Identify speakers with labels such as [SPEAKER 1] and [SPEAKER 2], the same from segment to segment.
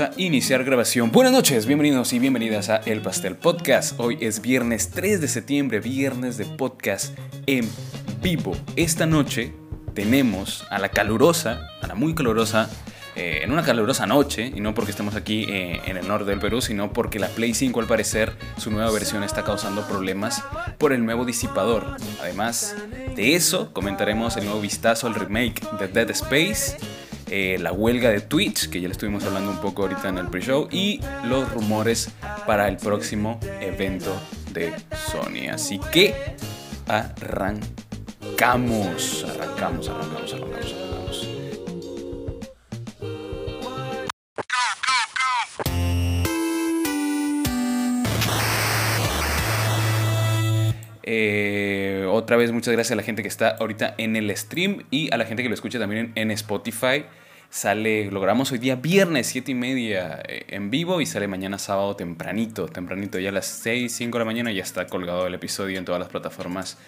[SPEAKER 1] a iniciar grabación. Buenas noches, bienvenidos y bienvenidas a El Pastel Podcast. Hoy es viernes 3 de septiembre, viernes de podcast en vivo. Esta noche tenemos a la calurosa, a la muy calurosa, eh, en una calurosa noche, y no porque estemos aquí eh, en el norte del Perú, sino porque la Play 5 al parecer su nueva versión está causando problemas por el nuevo disipador. Además de eso, comentaremos el nuevo vistazo al remake de Dead Space eh, la huelga de Twitch, que ya le estuvimos hablando un poco ahorita en el pre-show, y los rumores para el próximo evento de Sony. Así que arrancamos, arrancamos, arrancamos, arrancamos, arrancamos. Eh, otra vez muchas gracias a la gente que está ahorita en el stream y a la gente que lo escucha también en, Spotify. Sale, logramos hoy día viernes 7 y media eh, en vivo y sale mañana sábado tempranito, tempranito, ya a las 6, 5 de la mañana ya está colgado el episodio en todas las plataformas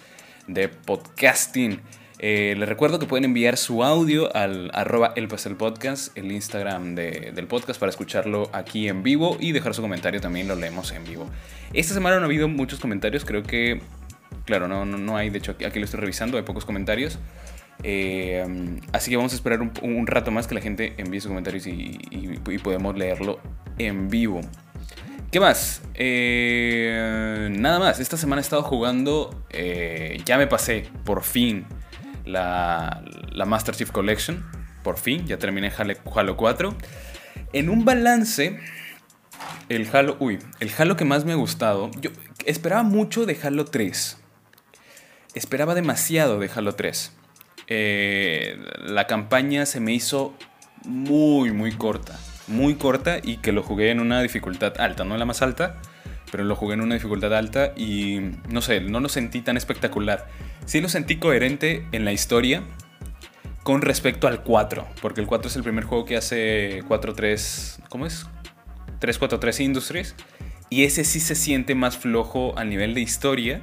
[SPEAKER 1] de podcasting. Eh, les recuerdo que pueden enviar su audio al arroba el podcast, el Instagram del podcast para escucharlo aquí en vivo y dejar su comentario también lo leemos en vivo. Esta semana no ha habido muchos comentarios, creo que Claro, no, no, hay, de hecho aquí, lo estoy revisando, hay pocos comentarios. Eh, así que vamos a esperar un, rato más que la gente envíe sus comentarios y, podemos leerlo en vivo. ¿Qué más? Eh, nada más, esta semana he estado jugando, eh, ya me pasé por fin la, la, Master Chief Collection, por fin, ya terminé Halo 4. En un balance, el Halo, uy, el Halo que más me ha gustado, yo esperaba mucho de Halo 3 esperaba demasiado de Halo 3. Eh, la campaña se me hizo muy, muy corta. Muy corta y que lo jugué en una dificultad alta, no la más alta, pero lo jugué en una dificultad alta y no sé, no lo sentí tan espectacular. Sí lo sentí coherente en la historia con respecto al 4, porque el 4 es el primer juego que hace 4-3, ¿cómo es? 343 Industries. Y ese sí se siente más flojo a nivel de historia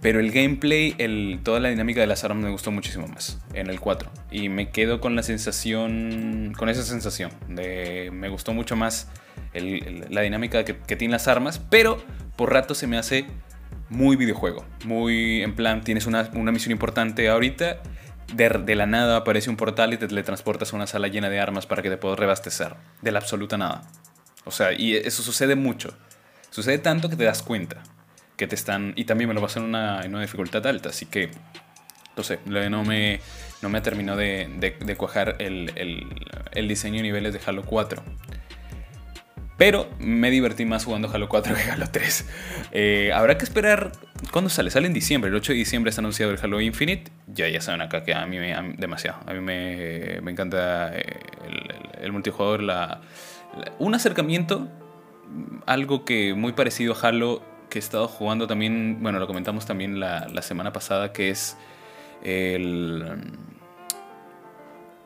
[SPEAKER 1] pero el gameplay, toda la dinámica de las armas me gustó muchísimo más en el 4. Y me quedo con la sensación, con esa sensación de me gustó mucho más la dinámica que, que tienen las armas, pero por rato se me hace muy videojuego. Muy en plan, tienes una, misión importante ahorita, de, de, la nada aparece un portal y te teletransportas a una sala llena de armas para que te puedas rebastecer. De la absoluta nada. O sea, y eso sucede mucho. Sucede tanto que te das cuenta que te están... Y también me lo pasé en una, una dificultad alta, así que... No sé, no me, no me terminó de, de, cuajar el, el, el, diseño y niveles de Halo 4. Pero me divertí más jugando Halo 4 que Halo 3. Eh, habrá que esperar. ¿Cuándo sale? Sale en diciembre. El 8 de diciembre está anunciado el Halo Infinite. Ya, ya saben acá que a mí me. demasiado. A mí me, me encanta eh, el, el, multijugador. La, un acercamiento. Algo que muy parecido a Halo que he estado jugando también, bueno, lo comentamos también la, la semana pasada, que es el...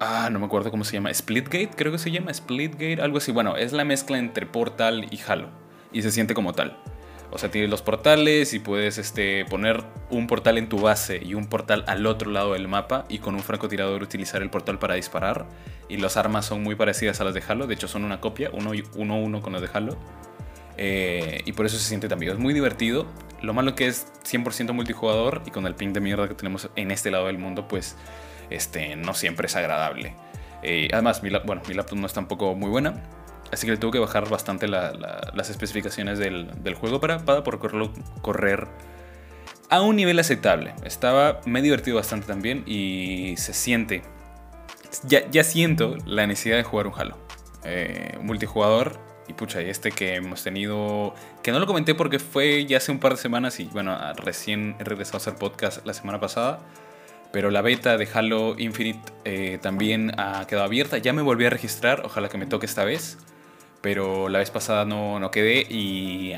[SPEAKER 1] Ah, no me acuerdo cómo se llama. Splitgate, creo que se llama. Splitgate, algo así. Bueno, es la mezcla entre Portal y Halo. Y se siente como tal. O sea, tienes los portales y puedes este, poner un portal en tu base y un portal al otro lado del mapa y con un francotirador utilizar el portal para disparar. Y las armas son muy parecidas a las de Halo. De hecho, son una copia, uno, uno, uno con las de Halo. Eh, y por eso se siente también. Es muy divertido. Lo malo que es 100% multijugador y con el ping de mierda que tenemos en este lado del mundo, pues este, no siempre es agradable. Eh, además, mi, bueno, mi laptop no es tampoco muy buena. Así que le tuve que bajar bastante las especificaciones del, juego para, para poder correr a un nivel aceptable. Estaba, me divertido bastante también y se siente. Ya, ya siento la necesidad de jugar un Halo. Eh, multijugador y este que hemos tenido, que no lo comenté porque fue ya hace un par de semanas y bueno, recién he regresado a hacer podcast la semana pasada. Pero la beta de Halo Infinite eh, también ha quedado abierta. Ya me volví a registrar, ojalá que me toque esta vez. Pero la vez pasada no, no quedé y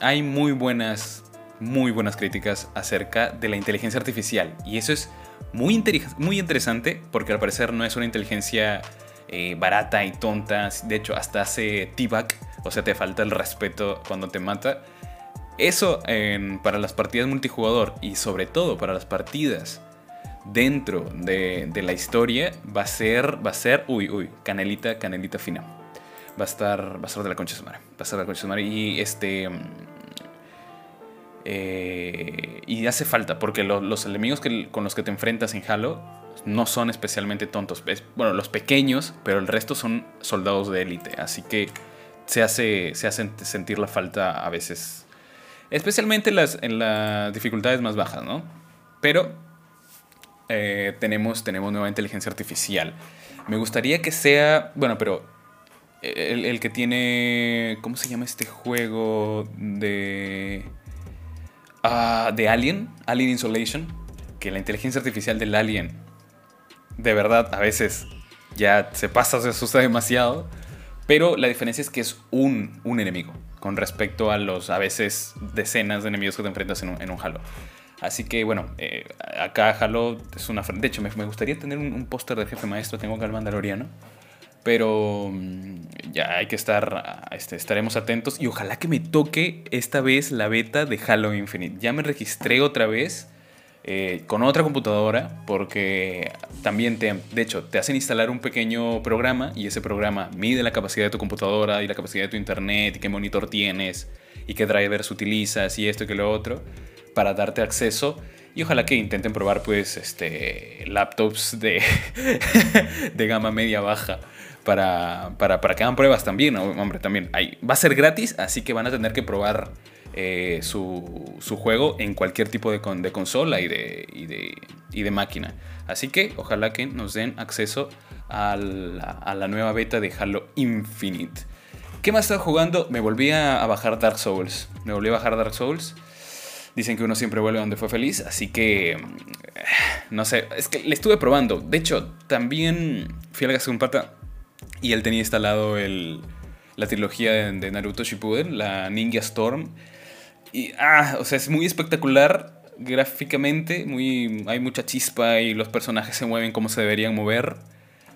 [SPEAKER 1] hay muy buenas, muy buenas críticas acerca de la inteligencia artificial. Y eso es muy, muy interesante porque al parecer no es una inteligencia eh, barata y tonta. De hecho, hasta hace t-back, o sea, te falta el respeto cuando te mata. Eso para las partidas multijugador y sobre todo para las partidas dentro de, la historia va a ser, va a ser, uy, uy, canelita, canelita fina. Va a estar, va a estar de la concha de su. Va a estar de la concha de su. Y este... eh, y hace falta, porque lo- los enemigos que, con los que te enfrentas en Halo no son especialmente tontos. Bueno, los pequeños, pero el resto son soldados de élite. Así que se hace, se sentir la falta a veces. Especialmente en las, en las dificultades más bajas, ¿no? Pero eh, tenemos, tenemos nueva inteligencia artificial. Me gustaría que sea. Bueno, pero. El, el que tiene. ¿Cómo se llama este juego? De. ah, de Alien. Alien Insolation. Que la inteligencia artificial del Alien. De verdad, a veces ya se pasa, se asusta demasiado. Pero la diferencia es que es un, un enemigo. Con respecto a los a veces decenas de enemigos que te enfrentas en un, en un Halo. Así que bueno, eh, acá Halo es una... De hecho, me, me gustaría tener un, un póster del jefe maestro. Tengo acá al Mandaloriano. Pero mm, ya hay que estar, este, estaremos atentos y ojalá que me toque esta vez la beta de Halo Infinite. Ya me registré otra vez eh, con otra computadora porque también te, de hecho, te hacen instalar un pequeño programa y ese programa mide la capacidad de tu computadora y la capacidad de tu internet y qué monitor tienes y qué drivers utilizas y esto y que lo otro para darte acceso. Y ojalá que intenten probar pues este laptops de, de gama media baja para, para, para que hagan pruebas también, hombre, también va a ser gratis, así que van a tener que probar eh, su, su juego en cualquier tipo de, con- de consola y de, y, de, y de máquina. Así que ojalá que nos den acceso a la, a la nueva beta de Halo Infinite. ¿Qué más estaba jugando? Me volví a, bajar Dark Souls. Me volví a bajar Dark Souls. Dicen que uno siempre vuelve donde fue feliz, así que mm, no sé, es que le estuve probando. De hecho, también fui a la casa de un pata y él tenía instalado el, la trilogía de Naruto Shippuden, la Ninja Storm. Y, ah, o sea, es muy espectacular gráficamente, muy, hay mucha chispa y los personajes se mueven como se deberían mover.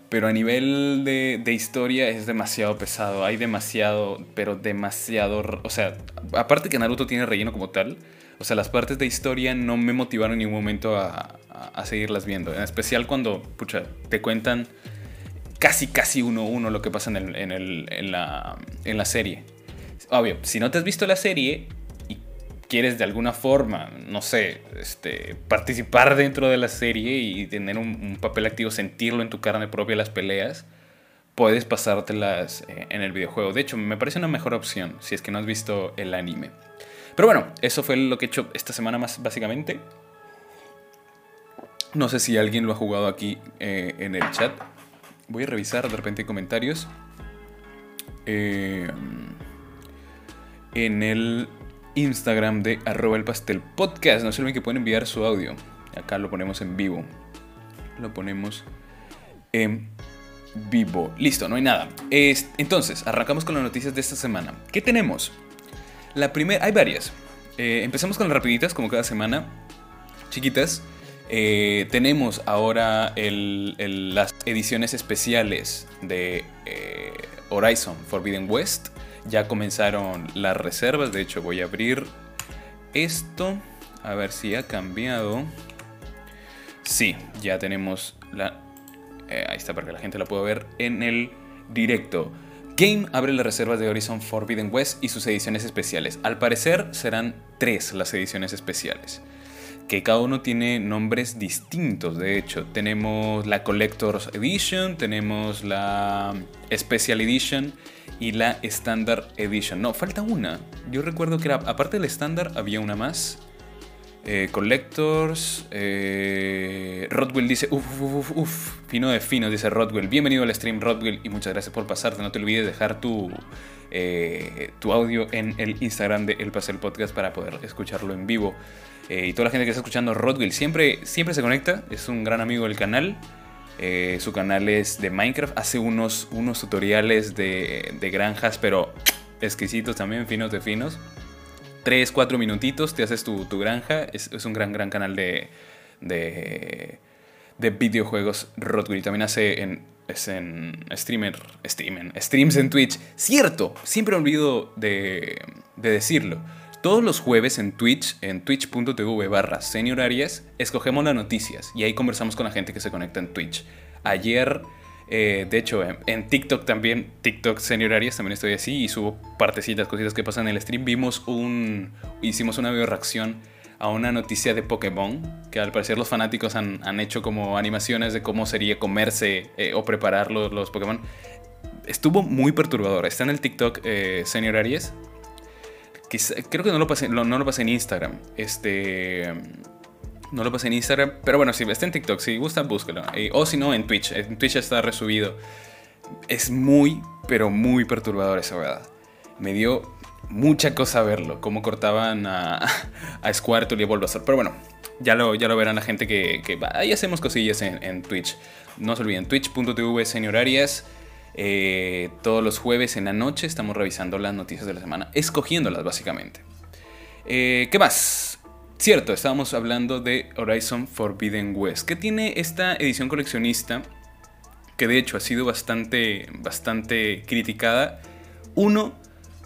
[SPEAKER 1] Pero a nivel de, de historia es demasiado pesado. Hay demasiado, pero demasiado. O sea, aparte que Naruto tiene relleno como tal. O sea, las partes de historia no me motivaron en ningún momento a, a- seguirlas viendo. En especial cuando, pucha, te cuentan casi, casi uno a uno lo que pasa en, en el- en la, en la serie. Obvio, si no te has visto la serie quieres de alguna forma, no sé, este, participar dentro de la serie y tener un, papel activo, sentirlo en tu carne propia las peleas, puedes pasártelas eh, en el videojuego. De hecho, me parece una mejor opción si es que no has visto el anime. Pero bueno, eso fue lo que he hecho esta semana más básicamente. No sé si alguien lo ha jugado aquí eh, en el chat. Voy a revisar de repente comentarios. Eh, en el Instagram de arroba el pastel podcast. No se olviden que pueden enviar su audio. Acá lo ponemos en vivo. Lo ponemos en vivo. Listo, no hay nada. Es- entonces, arrancamos con las noticias de esta semana. ¿Qué tenemos? La primera, hay varias. Eh, empezamos con las rapiditas, como cada semana. Chiquitas. Eh, tenemos ahora las ediciones especiales de eh, Horizon Forbidden West. Ya comenzaron las reservas. De hecho, voy a abrir esto. A ver si ha cambiado. Sí, ya tenemos la... eh, ahí está para que la gente la pueda ver en el directo. Game abre las reservas de Horizon Forbidden West y sus ediciones especiales. Al parecer serán tres las ediciones especiales. Que cada uno tiene nombres distintos, de hecho. Tenemos la Collector's Edition, tenemos la Special Edition y la Standard Edition. No, falta una. Yo recuerdo que era, aparte del Standard había una más. Eh, collectors. Eh, Rodwell dice. Uf, uf, uf, uf. Fino de fino, dice Rodwell. Bienvenido al stream, Rodwell. Y muchas gracias por pasarte. No te olvides dejar tu, eh, tu audio en el Instagram de El Pasel Podcast para poder escucharlo en vivo. Eh, y toda la gente que está escuchando, Rodwell siempre, siempre se conecta. Es un gran amigo del canal. Eh, su canal es de Minecraft. Hace unos, unos tutoriales de, de granjas, pero exquisitos también, finos de finos. 3, 4 minutitos, te haces tu, tu granja. Es, un gran, gran canal de, de, de videojuegos Rodwell. También hace en, es en streamer, streamer, streams en Twitch. Cierto, siempre olvido de, de decirlo. Todos los jueves en Twitch, en twitch.tv barra seniorarias, escogemos las noticias y ahí conversamos con la gente que se conecta en Twitch. Ayer Eh, de hecho, en, TikTok también, TikTok Senior Aries, también estoy así y subo partecitas, cositas que pasan en el stream. Vimos un. Hicimos una video reacción a una noticia de Pokémon, que al parecer los fanáticos han, hecho como animaciones de cómo sería comerse eh, o preparar los, los, Pokémon. Estuvo muy perturbador. Está en el TikTok eh, Senior Aries. Creo que no lo, pasé, no, lo pasé en Instagram. Este. No lo pasé en Instagram, pero bueno, si está en TikTok, si gusta, búsquelo. Eh, o si no, en Twitch. En Twitch está resubido. Es muy, pero muy perturbador esa verdad. Me dio mucha cosa verlo, cómo cortaban a, a Squirtle y a Bulbasaur. Pero bueno, ya lo, ya lo verán la gente que, que ahí hacemos cosillas en, Twitch. No se olviden, twitch.tv señor Arias. Eh, todos los jueves en la noche estamos revisando las noticias de la semana, escogiéndolas básicamente. Eh, ¿Qué más? Cierto, estábamos hablando de Horizon Forbidden West, que tiene esta edición coleccionista, que de hecho ha sido bastante, bastante criticada. Uno,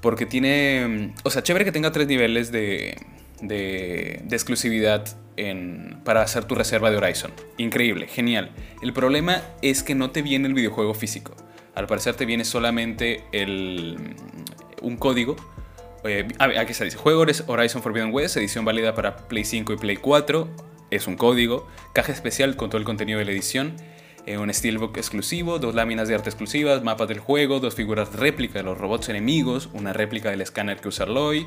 [SPEAKER 1] porque tiene. O sea, chévere que tenga tres niveles de, de, exclusividad en, para hacer tu reserva de Horizon. Increíble, genial. El problema es que no te viene el videojuego físico. Al parecer te viene solamente el, un código. Eh, aquí se dice: Juego Horizon Forbidden West, edición válida para Play 5 y Play 4. Es un código. Caja especial con todo el contenido de la edición eh, un steelbook exclusivo, dos láminas de arte exclusivas, mapas del juego, dos figuras réplica de los robots enemigos, una réplica del escáner que usa Aloy,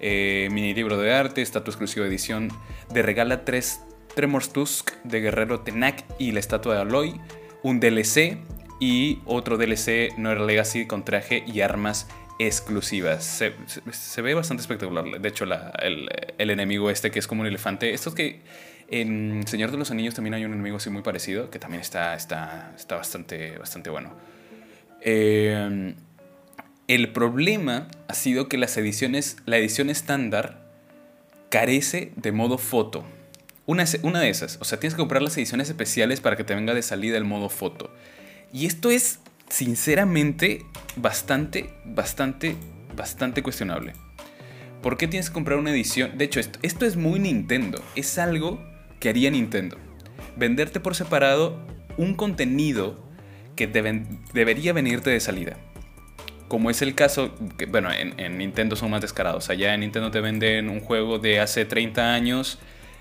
[SPEAKER 1] eh, mini libro de arte, estatua exclusiva de edición de regala 3 Tremors Tusk de Guerrero Tenak y la estatua de Aloy, un DLC y otro DLC Noir Legacy con traje y armas exclusivas. Se, ve bastante espectacular. De hecho, el, enemigo este que es como un elefante. Estos que en Señor de los Anillos también hay un enemigo así muy parecido, que también está, está, está bastante, bastante bueno. Eh, el problema ha sido que las ediciones, la edición estándar carece de modo foto. Una, una de esas, o sea, tienes que comprar las ediciones especiales para que te venga de salida el modo foto. Y esto es, sinceramente, bastante, bastante, bastante cuestionable. ¿Por qué tienes que comprar una edición? De hecho, esto, es muy Nintendo. Es algo que haría Nintendo. Venderte por separado un contenido que debería venirte de salida. Como es el caso, bueno, en, Nintendo son más descarados. Allá en Nintendo te venden un juego de hace 30 años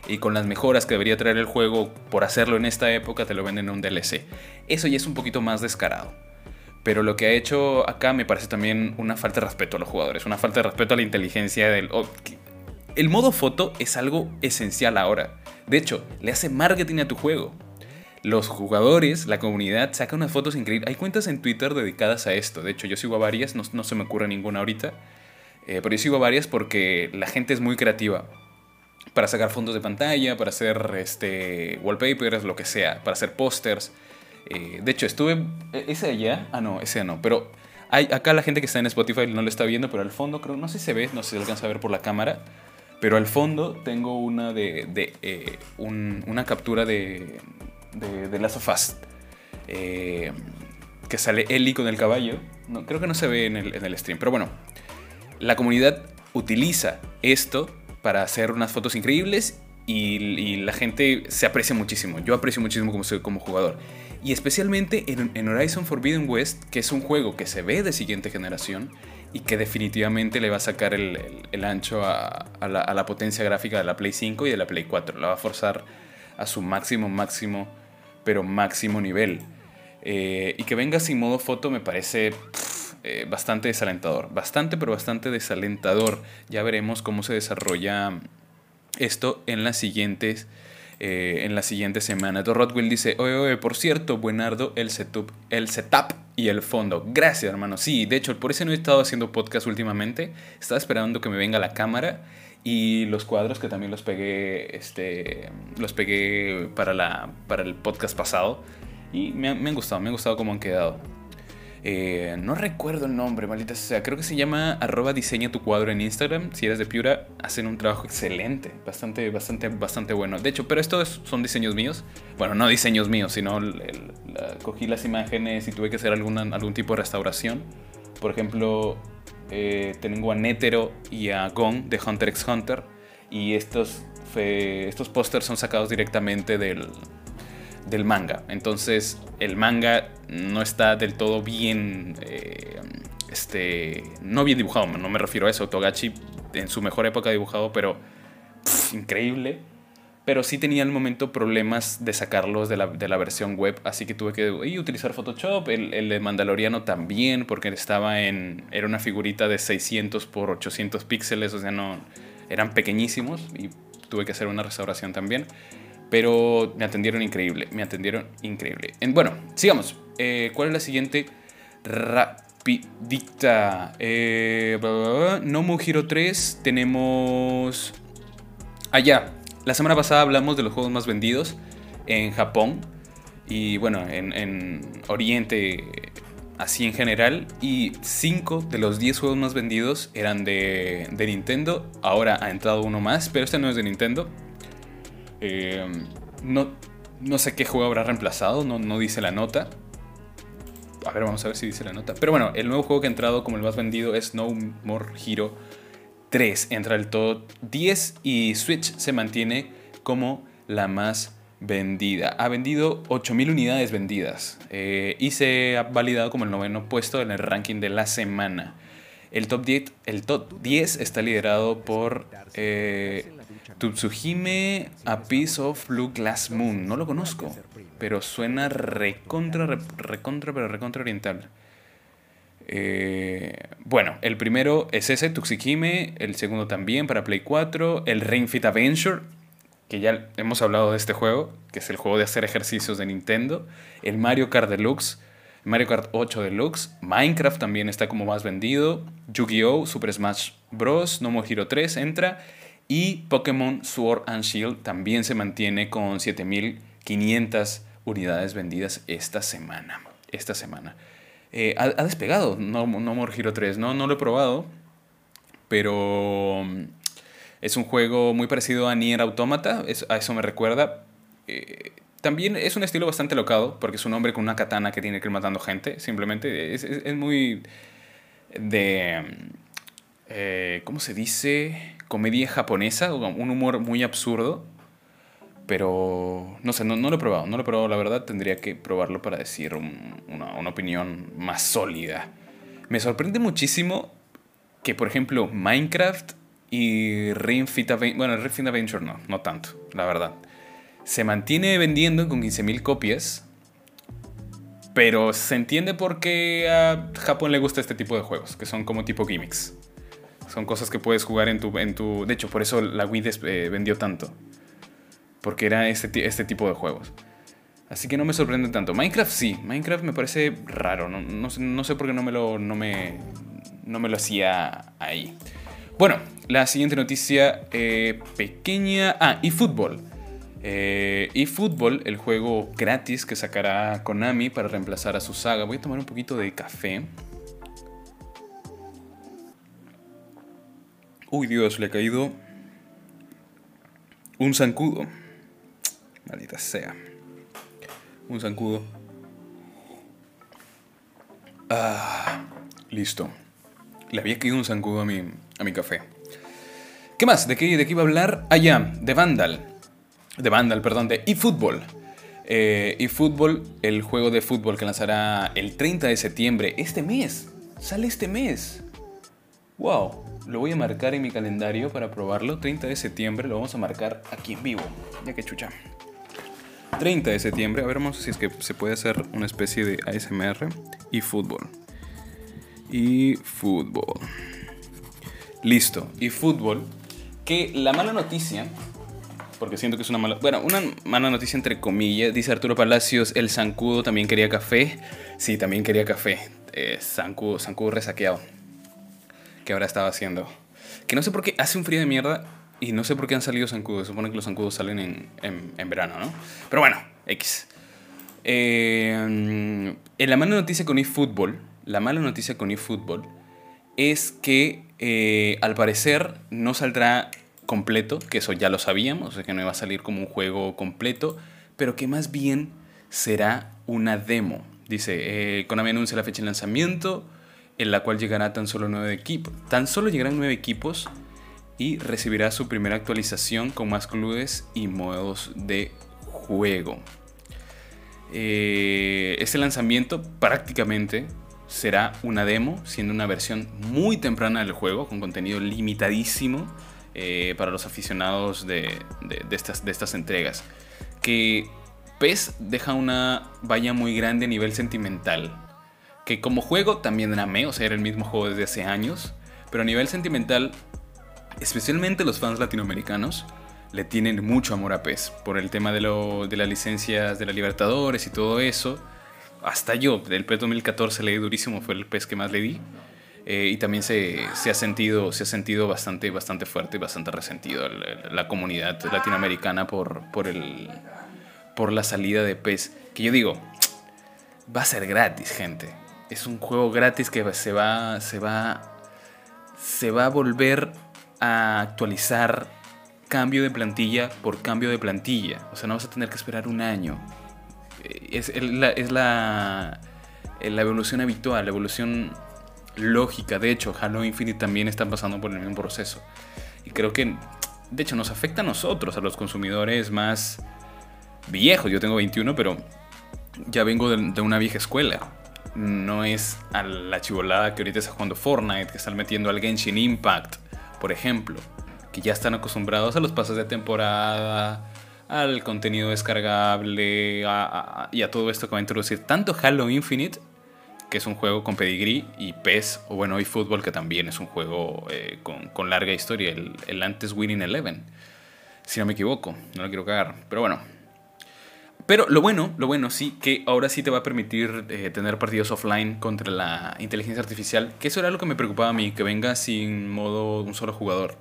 [SPEAKER 1] y con las mejoras que debería traer el juego por hacerlo en esta época te lo venden en un DLC. Eso ya es un poquito más descarado. Pero lo que ha hecho acá me parece también una falta de respeto a los jugadores, una falta de respeto a la inteligencia del... el modo foto es algo esencial ahora. De hecho, le hace marketing a tu juego. Los jugadores, la comunidad, saca unas fotos increíbles. Hay cuentas en Twitter dedicadas a esto. De hecho, yo sigo a varias, no, se me ocurre ninguna ahorita. Eh, pero yo sigo a varias porque la gente es muy creativa. Para sacar fondos de pantalla, para hacer este, wallpapers, lo que sea, para hacer pósters. Eh, de hecho, estuve. ¿e-, ¿Ese allá? Ah, no, ese no. Pero hay, acá la gente que está en Spotify no lo está viendo, pero al fondo creo, no sé si se ve, no sé si alcanza a ver por la cámara. Pero al fondo tengo una de, eh, una captura de, de, de Last of. Eh, que sale Ellie con el caballo. No, creo que no se ve en el, en el stream. Pero bueno, la comunidad utiliza esto para hacer unas fotos increíbles y, la gente se aprecia muchísimo. Yo aprecio muchísimo como, como jugador. Y especialmente en, Horizon Forbidden West, que es un juego que se ve de siguiente generación y que definitivamente le va a sacar el, ancho a, a, la, a, la, potencia gráfica de la Play 5 y de la Play 4. La va a forzar a su máximo, máximo, pero máximo nivel. Eh, y que venga sin modo foto me parece eh, bastante desalentador. Bastante, pero bastante desalentador. Ya veremos cómo se desarrolla esto en las siguientes eh, en la siguiente semana. Rodwell dice, oye, oye, por cierto, buenardo el setup, el setup y el fondo. Gracias, hermano. Sí, de hecho, por eso no he estado haciendo podcast últimamente. Estaba esperando que me venga la cámara y los cuadros que también los pegué, este, los pegué para, la, para el podcast pasado. Y me, me han gustado, me han gustado cómo han quedado. Eh, no recuerdo el nombre, maldita sea. Creo que se llama arroba diseña tu cuadro en Instagram. Si eres de Piura, hacen un trabajo excelente. Bastante, bastante, bastante bueno. De hecho, pero estos son diseños míos. Bueno, no diseños míos, sino cogí las imágenes y tuve que hacer alguna, algún tipo de restauración. Por ejemplo, eh, tengo a Netero y a Gong de Hunter x Hunter. Y estos, estos pósters son sacados directamente del, del manga. Entonces el manga no está del todo bien, eh, este, no bien dibujado, no me refiero a eso. Togachi en su mejor época dibujado, pero increíble. Pero sí tenía al momento problemas de sacarlos de la, versión web, así que tuve que utilizar Photoshop. El, el, de Mandaloriano también, porque estaba en. Era una figurita de 600 por 800 píxeles, o sea, no. Eran pequeñísimos y tuve que hacer una restauración también. Pero me atendieron increíble, me atendieron increíble. En, bueno, sigamos. Eh, ¿Cuál es la siguiente? Rapidita. Eh, no Hero 3. Tenemos. Allá. la semana pasada hablamos de los juegos más vendidos en Japón. Y bueno, en, en Oriente así en general. Y 5 de los 10 juegos más vendidos eran de, de, Nintendo. Ahora ha entrado uno más, pero este no es de Nintendo. Eh, no, no sé qué juego habrá reemplazado, no, no dice la nota. A ver, vamos a ver si dice la nota. Pero bueno, el nuevo juego que ha entrado como el más vendido es No More Hero 3. Entra el top 10 y Switch se mantiene como la más vendida. Ha vendido 8.000 unidades vendidas eh, y se ha validado como el noveno puesto en el ranking de la semana. El top 10, el top 10 está liderado por eh, Tsuhime A Piece of Blue Glass Moon. No lo conozco, pero suena recontra, recontra, pero recontra oriental. Eh, bueno, el primero es ese, Tuxikime, el segundo también para Play 4, el Ring Adventure, que ya hemos hablado de este juego, que es el juego de hacer ejercicios de Nintendo, el Mario Kart Deluxe, Mario Kart 8 Deluxe, Minecraft también está como más vendido, Yu-Gi-Oh!, Super Smash Bros., No More Hero 3 entra, y Pokémon Sword and Shield también se mantiene con 7500 unidades vendidas esta semana. Esta semana. Eh, ha, despegado No, no More Hero 3, ¿no? No lo he probado, pero mm, es un juego muy parecido a Nier Automata, a eso me recuerda. Eh, también es un estilo bastante locado, porque es un hombre con una katana que tiene que ir matando gente. Simplemente es, es, muy de... Mm, eh, ¿Cómo se dice? Comedia japonesa, un humor muy absurdo. Pero no sé, no, lo he probado, no lo he probado, la verdad tendría que probarlo para decir una, opinión más sólida. Me sorprende muchísimo que, por ejemplo, Minecraft y Ring Fit Adventure, bueno, Ring Fit Adventure no, no tanto, la verdad. Se mantiene vendiendo con 15.000 copias, pero se entiende por qué a Japón le gusta este tipo de juegos, que son como tipo gimmicks. Son cosas que puedes jugar en tu... En tu de hecho, por eso la Wii eh, vendió tanto. Porque era este, este tipo de juegos. Así que no me sorprende tanto. Minecraft sí. Minecraft me parece raro. No, no, sé por qué no me lo, no me, no me lo hacía ahí. Bueno, la siguiente noticia eh, pequeña. Ah, eFootball. Eh, eFootball, el juego gratis que sacará Konami para reemplazar a su saga. Voy a tomar un poquito de café. Uy, Dios, le ha caído un zancudo. Maldita sea. Un zancudo. Ah, listo. Le había caído un zancudo a mi, a mi café. ¿Qué más? ¿De qué, ¿De qué iba a hablar? Ah, ya, de Vandal. De Vandal, perdón, de eFootball. Eh, eFootball, el juego de fútbol que lanzará el 30 de septiembre, este mes. Sale este mes. ¡Wow! Lo voy a marcar en mi calendario para probarlo. 30 de septiembre lo vamos a marcar aquí en vivo. Ya que chucha. 30 de septiembre. A ver, vamos si es que se puede hacer una especie de ASMR y fútbol. Y fútbol. Listo. Y fútbol. Que la mala noticia porque siento que es una mala. Bueno, una mala noticia entre comillas. Dice Arturo Palacios: el zancudo también quería café. Sí, también quería café. Eh, zancudo, zancudo resaqueado que ahora estaba haciendo. Que no sé por qué hace un frío de mierda y no sé por qué han salido zancudos. Se supone que los zancudos salen en, en, verano, ¿no? Pero bueno, X. Eh, la mala noticia con eFootball, la mala noticia con eFootball es que eh, al parecer no saldrá completo, que eso ya lo sabíamos, o sea que no iba a salir como un juego completo, pero que más bien será una demo. Dice, eh, Konami anuncia la fecha de lanzamiento, en la cual llegará tan solo nueve equipos. Tan solo llegarán nueve equipos y recibirá su primera actualización con más clubes y modos de juego. Eh, este lanzamiento prácticamente será una demo, siendo una versión muy temprana del juego, con contenido limitadísimo eh, para los aficionados de, estas, entregas. Que PES deja una valla muy grande a nivel sentimental. Que como juego también amé, o sea, era el mismo juego desde hace años. Pero a nivel sentimental, especialmente los fans latinoamericanos, le tienen mucho amor a PES. Por el tema de, de las licencias de la Libertadores y todo eso hasta yo, del PES 2014 leí durísimo, fue el PES que más le di. Eh, y también se, se, ha sentido, se ha sentido bastante, bastante fuerte y bastante resentido la, comunidad latinoamericana por, por, el, por la salida de PES. Que yo digo, va a ser gratis, gente. Es un juego gratis que se va, se va, se va a volver a actualizar cambio de plantilla por cambio de plantilla. O sea, no vas a tener que esperar un año es, la, es la, la, evolución habitual, la evolución lógica. De hecho, Halo Infinite también está pasando por el mismo proceso. Y creo que, de hecho, nos afecta a nosotros, a los consumidores más viejos. Yo tengo 21, pero ya vengo de, una vieja escuela. No es a la chivolada que ahorita está jugando Fortnite, que están metiendo al Genshin Impact, por ejemplo. Que ya están acostumbrados a los pasos de temporada, al contenido descargable y a todo esto que va a introducir tanto Halo Infinite, que es un juego con pedigree, y PES, o bueno, y Fútbol, que también es un juego eh, con, larga historia, el, antes Winning Eleven, si no me equivoco, no lo quiero cagar, pero bueno. Pero lo bueno, lo bueno sí, que ahora sí te va a permitir eh, tener partidos offline contra la inteligencia artificial, que eso era lo que me preocupaba a mí, que venga sin modo un solo jugador.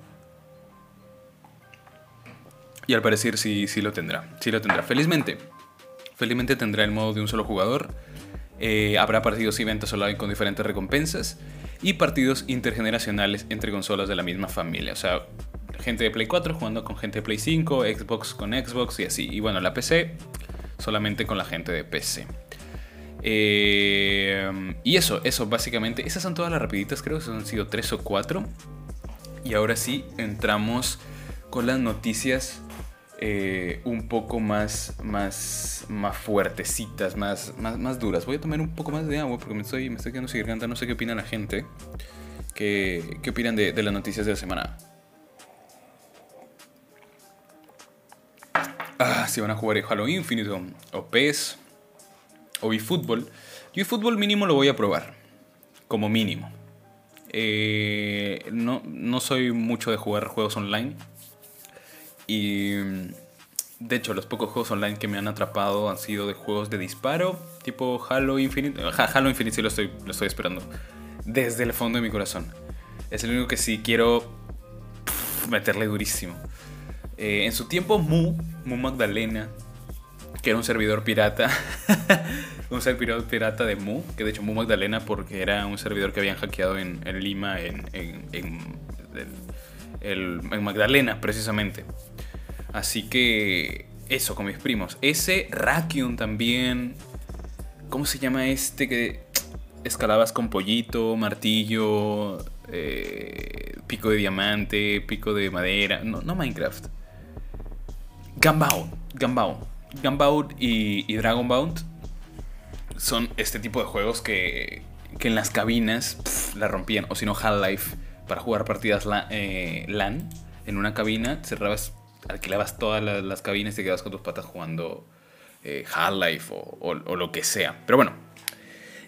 [SPEAKER 1] Y al parecer sí, sí lo tendrá. Sí lo tendrá. Felizmente. Felizmente tendrá el modo de un solo jugador. Eh, habrá partidos y eventos online con diferentes recompensas. Y partidos intergeneracionales entre consolas de la misma familia. O sea, gente de Play 4 jugando con gente de Play 5, Xbox con Xbox y así. Y bueno, la PC solamente con la gente de PC. Eh, y eso, eso básicamente. Esas son todas las rapiditas, creo que han sido tres o cuatro. Y ahora sí, entramos con las noticias eh, un poco más, más, más fuertecitas, más, más, más duras. Voy a tomar un poco más de agua porque me estoy, me estoy quedando sin garganta. No sé qué opina la gente. ¿Qué, qué opinan de, de, las noticias de la semana? Ah, si van a jugar Halo Infinite o PES o eFootball. Yo eFootball mínimo lo voy a probar. Como mínimo. Eh, no, no soy mucho de jugar juegos online y de hecho, los pocos juegos online que me han atrapado han sido de juegos de disparo, tipo Halo Infinite. Halo Infinite sí lo estoy, lo estoy esperando. Desde el fondo de mi corazón. Es el único que sí quiero meterle durísimo. Eh, en su tiempo, Mu, Mu Magdalena, que era un servidor pirata. un servidor pirata de Mu, que de hecho Mu Magdalena porque era un servidor que habían hackeado en, Lima, en, en, en Magdalena precisamente. Así que eso con mis primos. Ese Rakion también. ¿Cómo se llama este que escalabas con pollito, martillo, eh, pico de diamante, pico de madera? No, no Minecraft. Gunbound. Gunbound. Gunbound y, y Dragonbound son este tipo de juegos que, que en las cabinas la rompían. O si no, Half-Life para jugar partidas eh, LAN en una cabina, cerrabas alquilabas todas las, cabinas y te quedabas con tus patas jugando eh, Half-Life o, lo que sea. Pero bueno,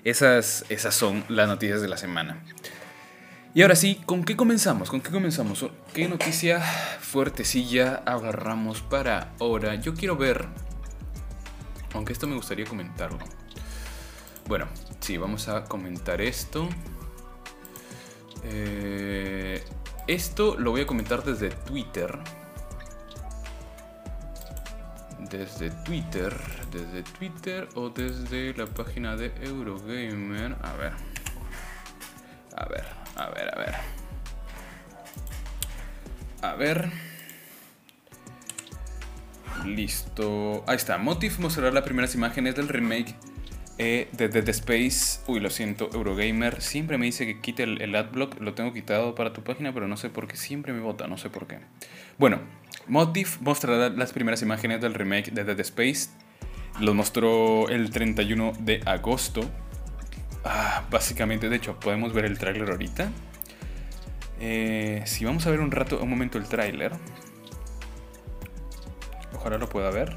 [SPEAKER 1] esas, esas son las noticias de la semana. Y ahora sí, ¿con qué comenzamos? ¿Con qué comenzamos? ¿Qué noticia fuertecilla agarramos para ahora? Yo quiero ver, aunque esto me gustaría comentarlo. Bueno, sí, vamos a comentar esto. Eh, esto lo voy a comentar desde Twitter desde Twitter, desde Twitter o desde la página de Eurogamer. A ver, a ver, a ver, a ver. A ver. Listo. Ahí está. Motif mostrará las primeras imágenes del remake eh, de Dead Space. Uy, lo siento, Eurogamer. Siempre me dice que quite el, el adblock. Lo tengo quitado para tu página, pero no sé por qué. Siempre me vota, no sé por qué. Bueno, Motif mostrará las primeras imágenes del remake de Dead Space Los mostró el 31 de agosto. Ah, básicamente, de hecho, podemos ver el tráiler ahorita. Eh, si vamos a ver un rato, un momento el tráiler. Ojalá lo pueda ver.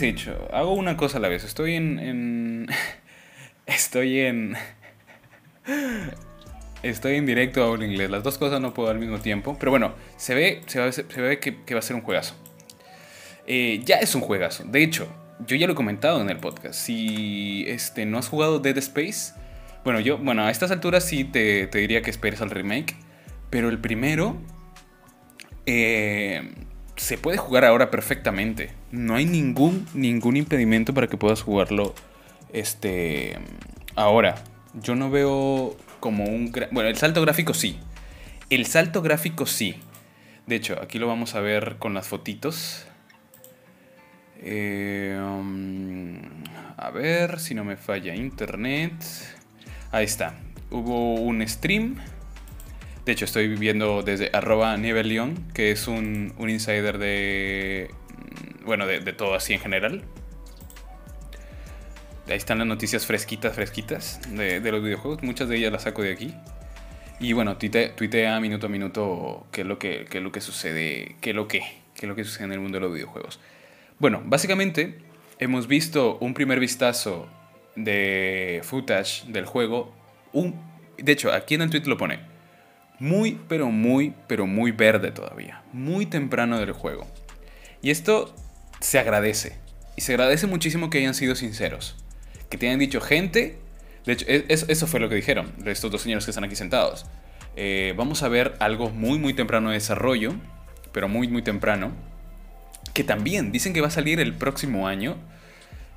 [SPEAKER 1] Les he dicho, hago una cosa a la vez. Estoy en. estoy en. Estoy en directo un inglés. Las dos cosas no puedo al mismo tiempo. Pero bueno, se ve, se ve, que, va a ser un juegazo. Eh, ya es un juegazo. De hecho, yo ya lo he comentado en el podcast. Si este, no has jugado Dead Space, bueno, yo, bueno, a estas alturas sí te, te diría que esperes al remake. Pero el primero. Eh, se puede jugar ahora perfectamente. No hay ningún, ningún impedimento para que puedas jugarlo este, ahora. Yo no veo como un... Bueno, el salto gráfico sí. El salto gráfico sí. De hecho, aquí lo vamos a ver con las fotitos. Eh, um, a ver si no me falla internet. Ahí está. Hubo un stream de hecho, estoy viviendo desde arroba Nivelion, que es un, insider de. Mm, bueno, de, todo así en general. Ahí están las noticias fresquitas, fresquitas de, los videojuegos. Muchas de ellas las saco de aquí. Y bueno, tuitea, minuto a minuto qué es lo que, qué es lo que sucede, qué es lo que, qué lo que sucede en el mundo de los videojuegos. Bueno, básicamente hemos visto un primer vistazo de footage del juego. Un, de hecho, aquí en el tweet lo pone muy, pero muy, pero muy verde todavía. Muy temprano del juego. Y esto se agradece. Y se agradece muchísimo que hayan sido sinceros. Que te hayan dicho, gente. De hecho, eso fue lo que dijeron estos dos señores que están aquí sentados. Eh, vamos a ver algo muy, muy temprano de desarrollo. Pero muy, muy temprano. Que también dicen que va a salir el próximo año.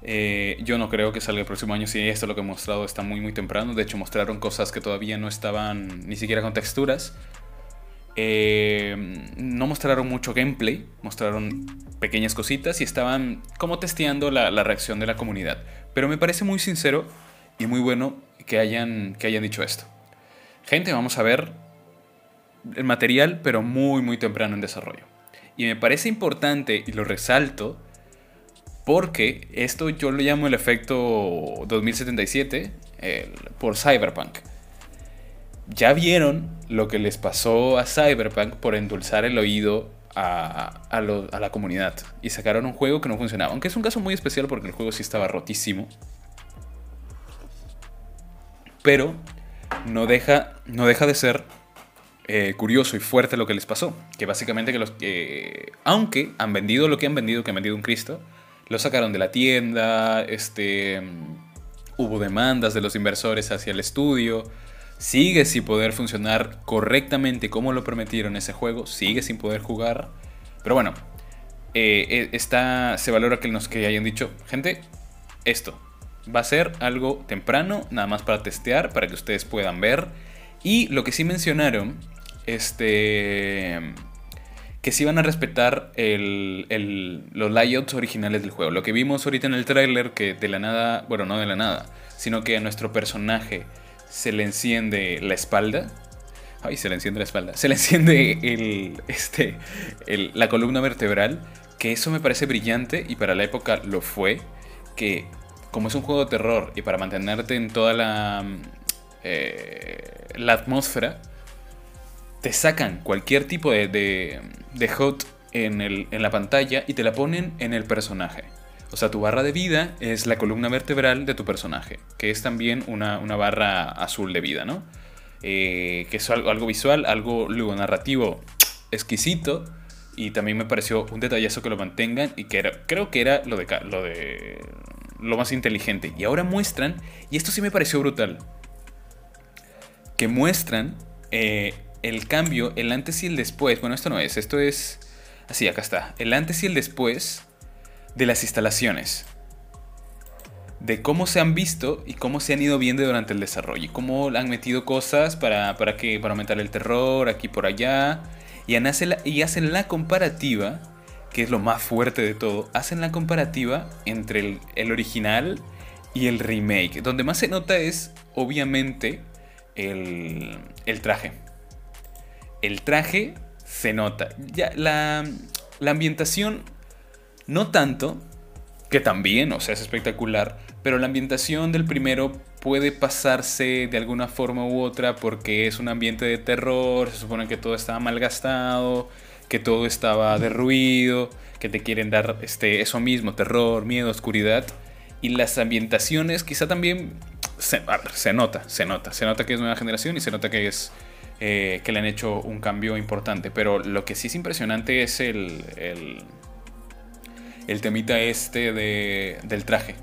[SPEAKER 1] Eh, yo no creo que salga el próximo año si esto lo que he mostrado está muy muy temprano. De hecho mostraron cosas que todavía no estaban ni siquiera con texturas. Eh, no mostraron mucho gameplay, mostraron pequeñas cositas y estaban como testeando la, reacción de la comunidad. Pero me parece muy sincero y muy bueno que hayan, que hayan dicho esto. Gente, vamos a ver el material, pero muy muy temprano en desarrollo. Y me parece importante, y lo resalto, porque esto yo lo llamo el efecto 2077 por Cyberpunk. Ya vieron lo que les pasó a Cyberpunk por endulzar el oído a, la comunidad. Y sacaron un juego que no funcionaba. Aunque es un caso muy especial porque el juego sí estaba rotísimo. Pero no deja, no deja de ser eh, curioso y fuerte lo que les pasó. Que básicamente que los que, aunque han vendido lo que han vendido, que han vendido un Cristo, lo sacaron de la tienda, este, hubo demandas de los inversores hacia el estudio, sigue sin poder funcionar correctamente como lo prometieron ese juego, sigue sin poder jugar. Pero bueno, eh, eh, está, se valora que nos que hayan dicho, gente, esto va a ser algo temprano, nada más para testear, para que ustedes puedan ver. Y lo que sí mencionaron, este que sí van a respetar los layouts originales del juego. Lo que vimos ahorita en el tráiler, que de la nada, bueno, no de la nada, sino que a nuestro personaje se le enciende la espalda. Ay, se le enciende la espalda. Se le enciende el, este, la columna vertebral. Que eso me parece brillante y para la época lo fue. Que como es un juego de terror y para mantenerte en toda la, eh, la atmósfera, te sacan cualquier tipo de, de, HUD en, el, en la pantalla y te la ponen en el personaje. O sea, tu barra de vida es la columna vertebral de tu personaje, que es también una, barra azul de vida, ¿no? Eh, que es algo, algo, visual, algo luego narrativo exquisito. Y también me pareció un detallazo que lo mantengan y que era, creo que era lo de, lo de lo más inteligente. Y ahora muestran, y esto sí me pareció brutal, que muestran eh, el cambio, el antes y el después. Bueno, esto no es, esto es así, acá está. El antes y el después de las instalaciones. De cómo se han visto y cómo se han ido viendo durante el desarrollo. Y cómo han metido cosas para, para, que, para aumentar el terror aquí por allá. Y hacen, la, comparativa, que es lo más fuerte de todo. Hacen la comparativa entre el, original y el remake. Donde más se nota es, obviamente, el traje. El traje se nota. Ya, la, ambientación no tanto, que también, o sea, es espectacular, pero la ambientación del primero puede pasarse de alguna forma u otra porque es un ambiente de terror, se supone que todo estaba malgastado, que todo estaba derruido, que te quieren dar este, eso mismo, terror, miedo, oscuridad. Y las ambientaciones quizá también se, nota, se nota, se nota que es nueva generación y se nota que es eh, que le han hecho un cambio importante. Pero lo que sí es impresionante es el el temita este de, del traje.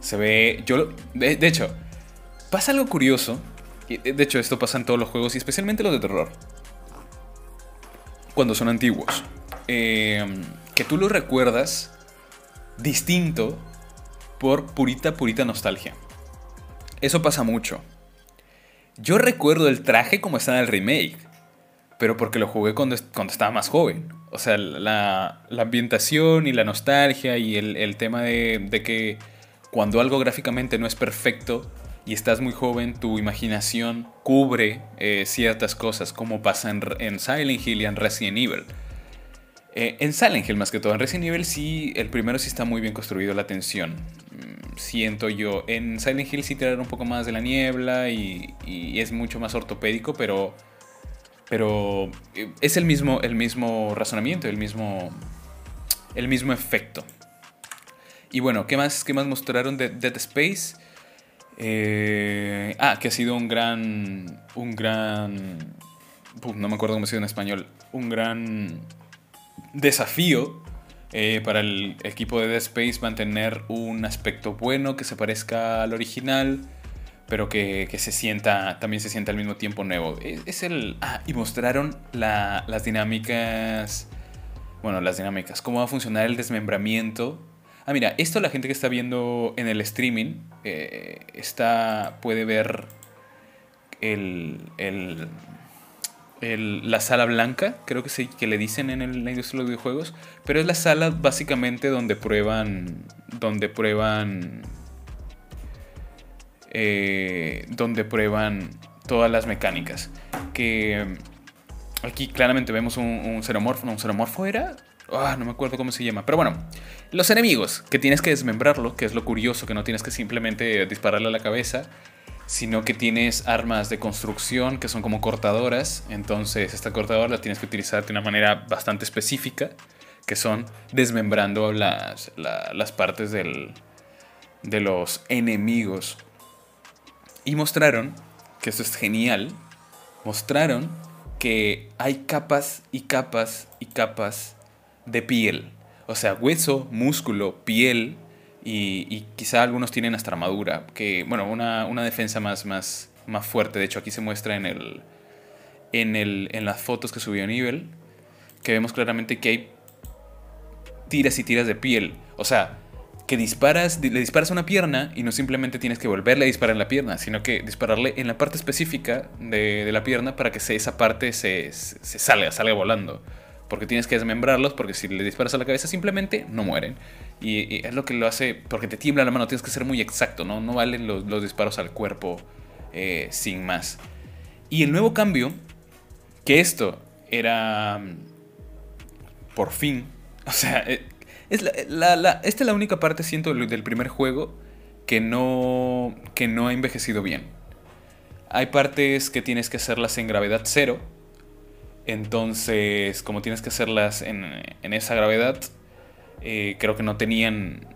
[SPEAKER 1] Se ve, yo, de, hecho, pasa algo curioso. De hecho, esto pasa en todos los juegos y especialmente los de terror. Cuando son antiguos. Em, que tú lo recuerdas distinto por purita, purita nostalgia. Eso pasa mucho. Yo recuerdo el traje como está en el remake, pero porque lo jugué cuando, cuando estaba más joven. O sea, la, ambientación y la nostalgia y el, tema de, que cuando algo gráficamente no es perfecto y estás muy joven, tu imaginación cubre eh, ciertas cosas, como pasa en, Silent Hill y en Resident Evil. Eh, en Silent Hill más que todo, en Resident Evil sí, el primero sí está muy bien construido la tensión, mm, siento yo. En Silent Hill sí tirar un poco más de la niebla y es mucho más ortopédico, pero pero eh, es el mismo, el mismo razonamiento, el mismo, el mismo efecto. Y bueno, ¿qué más, qué más mostraron de Dead Space? Eh, ah, que ha sido un gran. Un gran. no me acuerdo cómo se dice en español. Un gran desafío eh, para el equipo de Dead Space mantener un aspecto bueno que se parezca al original pero que, se sienta, también se sienta al mismo tiempo nuevo. Es, el... Ah, y mostraron las dinámicas, bueno, las dinámicas, cómo va a funcionar el desmembramiento. Ah, mira, esto la gente que está viendo en el streaming eh, está, puede ver el, el, la sala blanca, creo que, sí, que le dicen en la industria de los videojuegos, pero es la sala básicamente donde prueban, donde prueban eh, donde prueban todas las mecánicas. Que aquí claramente vemos un, un no, un xenomorfo era, ah, no me acuerdo cómo se llama, pero bueno, los enemigos, que tienes que desmembrarlo, que es lo curioso, que no tienes que simplemente dispararle a la cabeza, sino que tienes armas de construcción que son como cortadoras, entonces esta cortadora la tienes que utilizar de una manera bastante específica, que son desmembrando las, las partes del, de los enemigos. Y mostraron, que esto es genial, mostraron que hay capas y capas y capas de piel. O sea, hueso, músculo, piel y, quizá algunos tienen hasta armadura. Que, bueno, una, defensa más, más, más fuerte. De hecho, aquí se muestra en, el, en, el, en las fotos que subió Nivel, que vemos claramente que hay tiras y tiras de piel. O sea, que disparas, le disparas una pierna y no simplemente tienes que volverle a disparar en la pierna, sino que dispararle en la parte específica de, la pierna para que esa parte se, salga, salga volando. Porque tienes que desmembrarlos, porque si le disparas a la cabeza simplemente no mueren. Y, es lo que lo hace, porque te tiembla la mano, tienes que ser muy exacto, ¿no? No valen los, disparos al cuerpo eh, sin más. Y el nuevo cambio, que esto era mm, por fin, o sea, eh, es la, esta es la única parte, siento, del primer juego que no, que no ha envejecido bien. Hay partes que tienes que hacerlas en gravedad cero. Entonces, como tienes que hacerlas en, esa gravedad, eh, creo que no tenían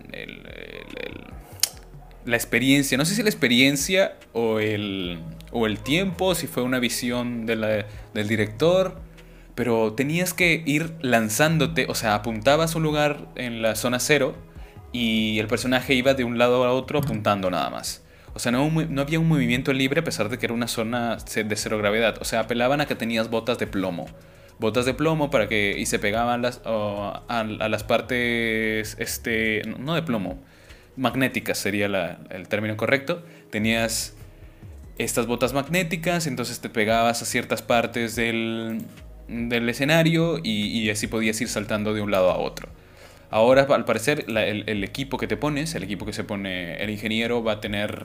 [SPEAKER 1] la experiencia, no sé si la experiencia o el, o el tiempo, si fue una visión del director, pero tenías que ir lanzándote, o sea, apuntabas un lugar en la zona cero y el personaje iba de un lado a otro apuntando nada más. O sea, no, no, había un movimiento libre a pesar de que era una zona de cero gravedad. O sea, apelaban a que tenías botas de plomo. Botas de plomo para que... Y se pegaban las, a, las partes... Este... No de plomo. Magnéticas sería el término correcto. Tenías estas botas magnéticas, entonces te pegabas a ciertas partes del, del escenario y, y así podías ir saltando de un lado a otro. Ahora, al parecer, el, equipo que te pones, el equipo que se pone el ingeniero, va a tener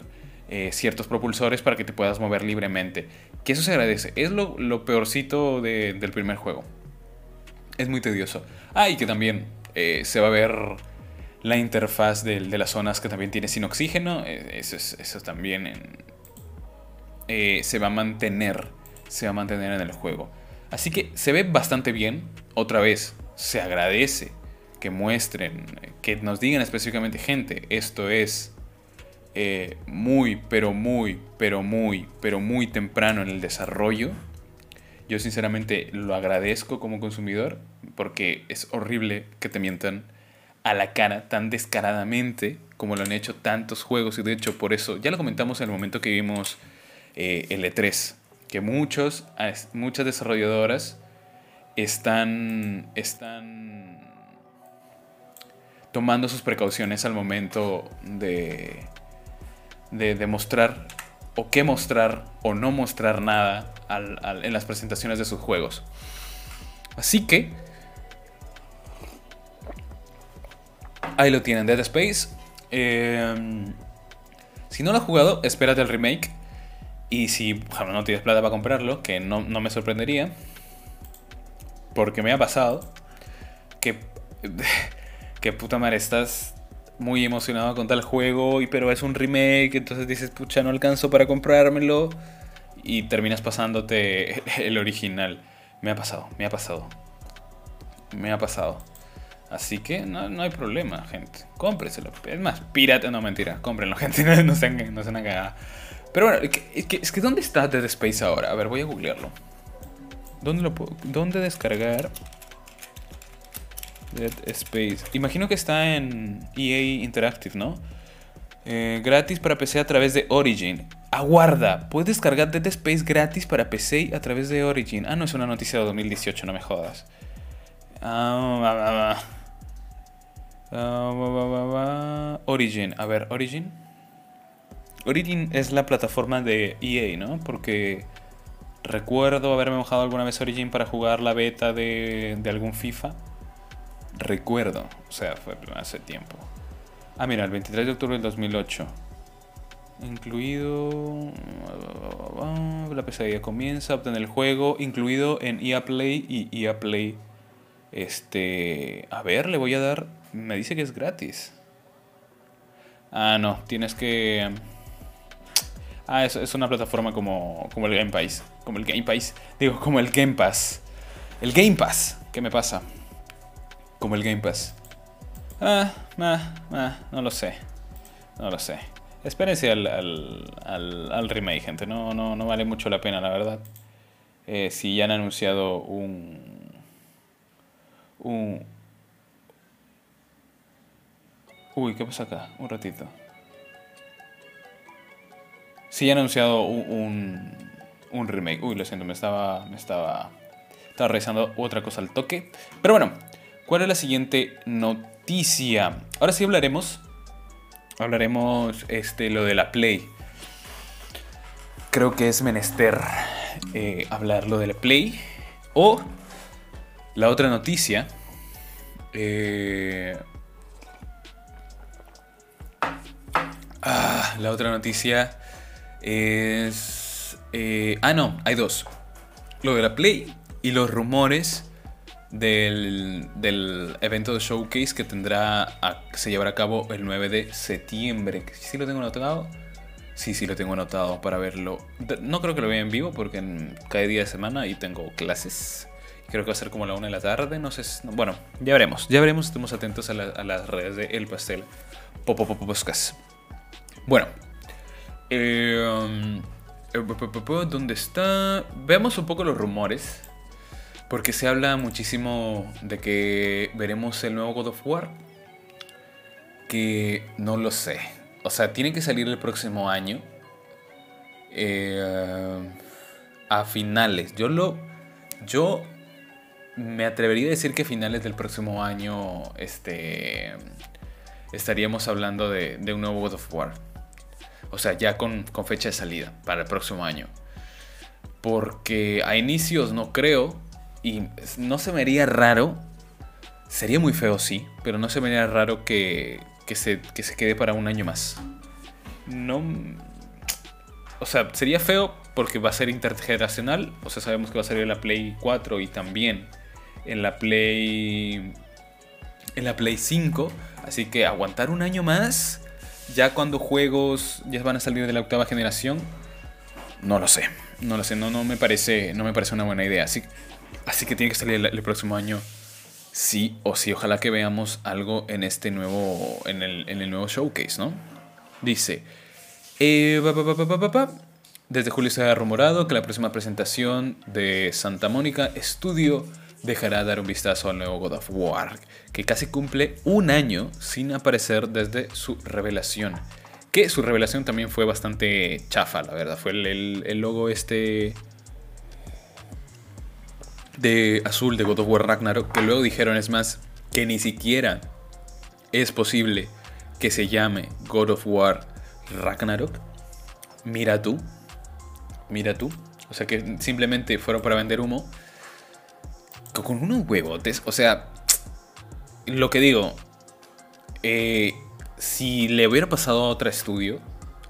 [SPEAKER 1] eh, ciertos propulsores para que te puedas mover libremente. Que eso se agradece. Es lo, peorcito del primer juego. Es muy tedioso. Ah, y que también eh, se va a ver la interfaz de, las zonas que también tiene sin oxígeno. Eh, eso, eso también se va a mantener. Se va a mantener en el juego. Así que se ve bastante bien. Otra vez, se agradece que muestren, que nos digan específicamente, gente, esto es eh, muy, pero muy, pero muy, pero muy temprano en el desarrollo. Yo sinceramente lo agradezco como consumidor porque es horrible que te mientan a la cara tan descaradamente como lo han hecho tantos juegos y de hecho por eso ya lo comentamos en el momento que vimos eh, el E3 que muchos muchas desarrolladoras están están tomando sus precauciones al momento de, de, demostrar o qué mostrar o no mostrar nada en las presentaciones de sus juegos. Así que ahí lo tienen, Dead Space. Em, si no lo has jugado, espérate el remake. Y si no tienes plata para comprarlo, que no, no me sorprendería, porque me ha pasado que que puta madre, estás muy emocionado con tal juego, y, pero es un remake, entonces dices, pucha, no alcanzo para comprármelo, y terminas pasándote el original. Me ha pasado, me ha pasado. Me ha pasado. Así que no, hay problema, gente. Cómpreselo. Es más, pirata, no mentira, cómprenlo, gente. No, sean, no sean Pero bueno, es que, es que ¿dónde está Dead Space ahora? A ver, voy a googlearlo. ¿Dónde lo puedo? ¿Dónde descargar Dead Space. Imagino que está en EA Interactive, ¿no? Eh, gratis para PC a través de Origin. Aguarda, puedes descargar Dead Space gratis para PC a través de Origin. Ah, no es una noticia de 2018, no me jodas. Ah, ah, Origin, a ver, Origin. Origin es la plataforma de EA, ¿no? Porque recuerdo haberme mojado alguna vez Origin para jugar la beta de, de algún FIFA recuerdo, o sea, fue hace tiempo. Ah, mira, el 23 de octubre del 2008. Incluido. La pesadilla comienza, obtener el juego, incluido en EA Play y EA Play. Este. A ver, le voy a dar. Me dice que es gratis. Ah, no, tienes que. Ah, es, es una plataforma como, como el Game Pass. Como el Game Pass. Digo, como el Game Pass. El Game Pass. ¿Qué me pasa? Como el Game Pass. Ah, ah, ah, no lo sé. No lo sé. Espérense al, al, al, remake, gente. No, no, no vale mucho la pena, la verdad. Eh, si ya han anunciado un. Un. Uy, ¿qué pasa acá? Un ratito. Si ya han anunciado un, un, remake. Uy, lo siento, me estaba. Me estaba. Estaba revisando otra cosa al toque. Pero bueno, ¿Cuál es la siguiente noticia? Ahora sí hablaremos. Hablaremos este, lo de la Play. Creo que es menester eh, hablar lo de la Play. O la otra noticia. Eh, ah, la otra noticia es... Eh, ah, no, hay dos. Lo de la Play y los rumores del, evento de showcase que tendrá se llevará a cabo el 9 de septiembre. ¿Sí lo tengo anotado? Sí, sí lo tengo anotado para verlo. No creo que lo vea en vivo porque en cada día de semana y tengo clases Creo que va a ser como la una de la tarde, no sé. bueno, ya veremos. Ya veremos, estemos atentos a, las redes de El Pastel. Popopopopuscas. Bueno. Eh, ¿Dónde está? Veamos un poco los rumores. Porque se habla muchísimo de que veremos el nuevo God of War. Que no lo sé. O sea, tiene que salir el próximo año. Eh, a finales. Yo lo. Yo me atrevería a decir que a finales del próximo año. Este. Estaríamos hablando de, un nuevo God of War. O sea, ya con, con fecha de salida para el próximo año. Porque a inicios no creo. Y no se me haría raro. Sería muy feo, sí. Pero no se me haría raro que, que, se, que se quede para un año más. No. O sea, sería feo porque va a ser intergeneracional. O sea, sabemos que va a salir en la Play 4 y también en la Play. En la Play 5. Así que aguantar un año más. Ya cuando juegos ya van a salir de la octava generación. No lo sé. No lo sé. No, no, me, parece, no me parece una buena idea. Así, así que tiene que salir el, próximo año. Sí o sí. Ojalá que veamos algo en este nuevo. En el, el nuevo showcase, ¿no? Dice. Eh, desde julio se ha rumorado que la próxima presentación de Santa Mónica Studio dejará dar un vistazo al nuevo God of War, que casi cumple un año sin aparecer desde su revelación. Que su revelación también fue bastante chafa, la verdad. Fue el, logo este de azul de God of War Ragnarok, que luego dijeron, es más, que ni siquiera es posible que se llame God of War Ragnarok. Mira tú, mira tú. O sea que simplemente fueron para vender humo. Con unos huevotes. O sea, lo que digo. Eh, si le hubiera pasado a otro estudio,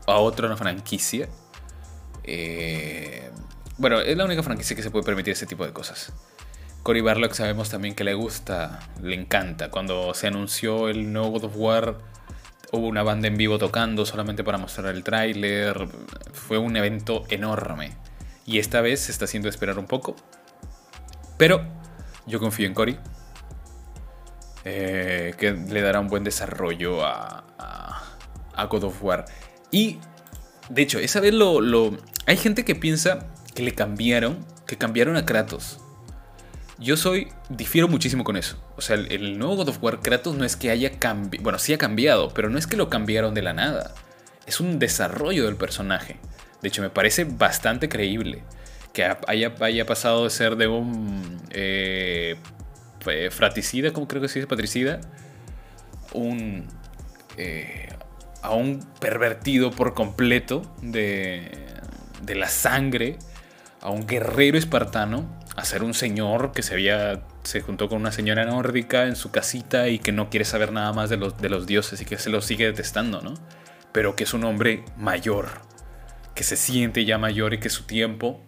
[SPEAKER 1] a otra franquicia. Eh, bueno, es la única franquicia que se puede permitir ese tipo de cosas. Cory Barlock sabemos también que le gusta, le encanta. Cuando se anunció el nuevo God of War, hubo una banda en vivo tocando solamente para mostrar el tráiler. Fue un evento enorme. Y esta vez se está haciendo esperar un poco. Pero yo confío en Cory. Eh, que le dará un buen desarrollo a, a, God of War. Y, de hecho, esa vez lo, lo... Hay gente que piensa que le cambiaron, que cambiaron a Kratos. Yo soy, difiero muchísimo con eso. O sea, el, nuevo God of War Kratos no es que haya cambiado, bueno, sí ha cambiado, pero no es que lo cambiaron de la nada. Es un desarrollo del personaje. De hecho, me parece bastante creíble que haya, haya pasado de ser de un eh, fraticida, como creo que se dice, patricida, un, eh, a un pervertido por completo de, de la sangre, a un guerrero espartano a ser un señor que se había se juntó con una señora nórdica en su casita y que no quiere saber nada más de los, de los dioses y que se los sigue detestando, ¿no? Pero que es un hombre mayor, que se siente ya mayor y que su tiempo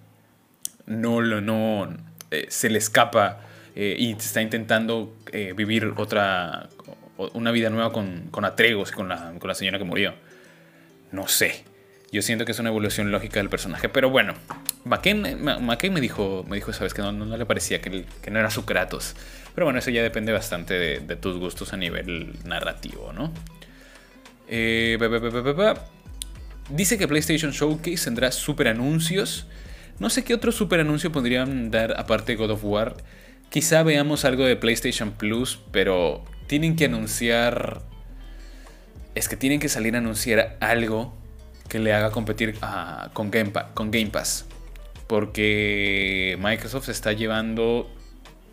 [SPEAKER 1] no, no eh, se le escapa eh, y está intentando eh, vivir otra, una vida nueva con, con Atregos, con la, con la señora que murió. No sé. Yo siento que es una evolución lógica del personaje. Pero bueno, McCain, me dijo, me dijo esa vez que no, no, le parecía que, que, no era su Kratos. Pero bueno, eso ya depende bastante de, tus gustos a nivel narrativo, ¿no? Eh, Dice que PlayStation Showcase tendrá super anuncios. No sé qué otro super anuncio podrían dar aparte de God of War. Quizá veamos algo de PlayStation Plus, pero tienen que anunciar... Es que tienen que salir a anunciar algo que le haga competir ah, con, Game Pass. Porque Microsoft se está llevando,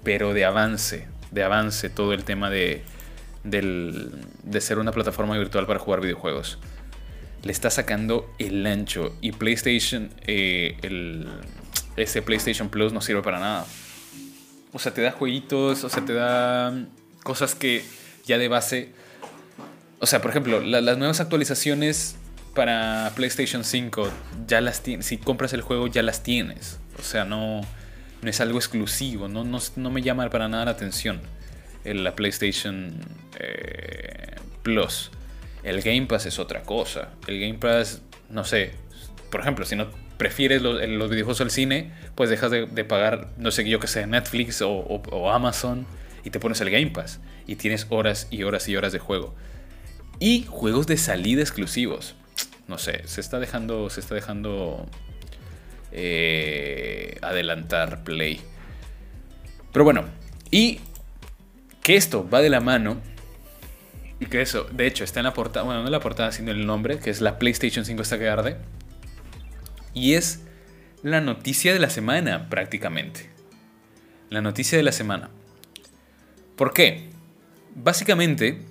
[SPEAKER 1] pero de avance, de avance todo el tema de, de ser una plataforma virtual para jugar videojuegos. Le está sacando el ancho y PlayStation, eh, ese PlayStation Plus no sirve para nada. O sea, te da jueguitos, o sea, te da cosas que ya de base... O sea, por ejemplo, las nuevas actualizaciones para PlayStation 5 ya las tienes. Si compras el juego ya las tienes. O sea, no, no es algo exclusivo. No, no, me llama para nada la atención la PlayStation eh, Plus. El Game Pass es otra cosa. El Game Pass, no sé. Por ejemplo, si no prefieres los, los videojuegos al cine, pues dejas de, pagar, no sé, yo que sé, Netflix o, Amazon y te pones el Game Pass y tienes horas y horas y horas de juego. Y juegos de salida exclusivos. No sé, se está dejando, se está dejando eh, adelantar Play. Pero bueno, y que esto va de la mano. Y que eso, de hecho, está en la portada, bueno, no en la portada, sino el nombre, que es la PlayStation 5 está que arde. Y es la noticia de la semana, prácticamente. La noticia de la semana. ¿Por qué? Básicamente,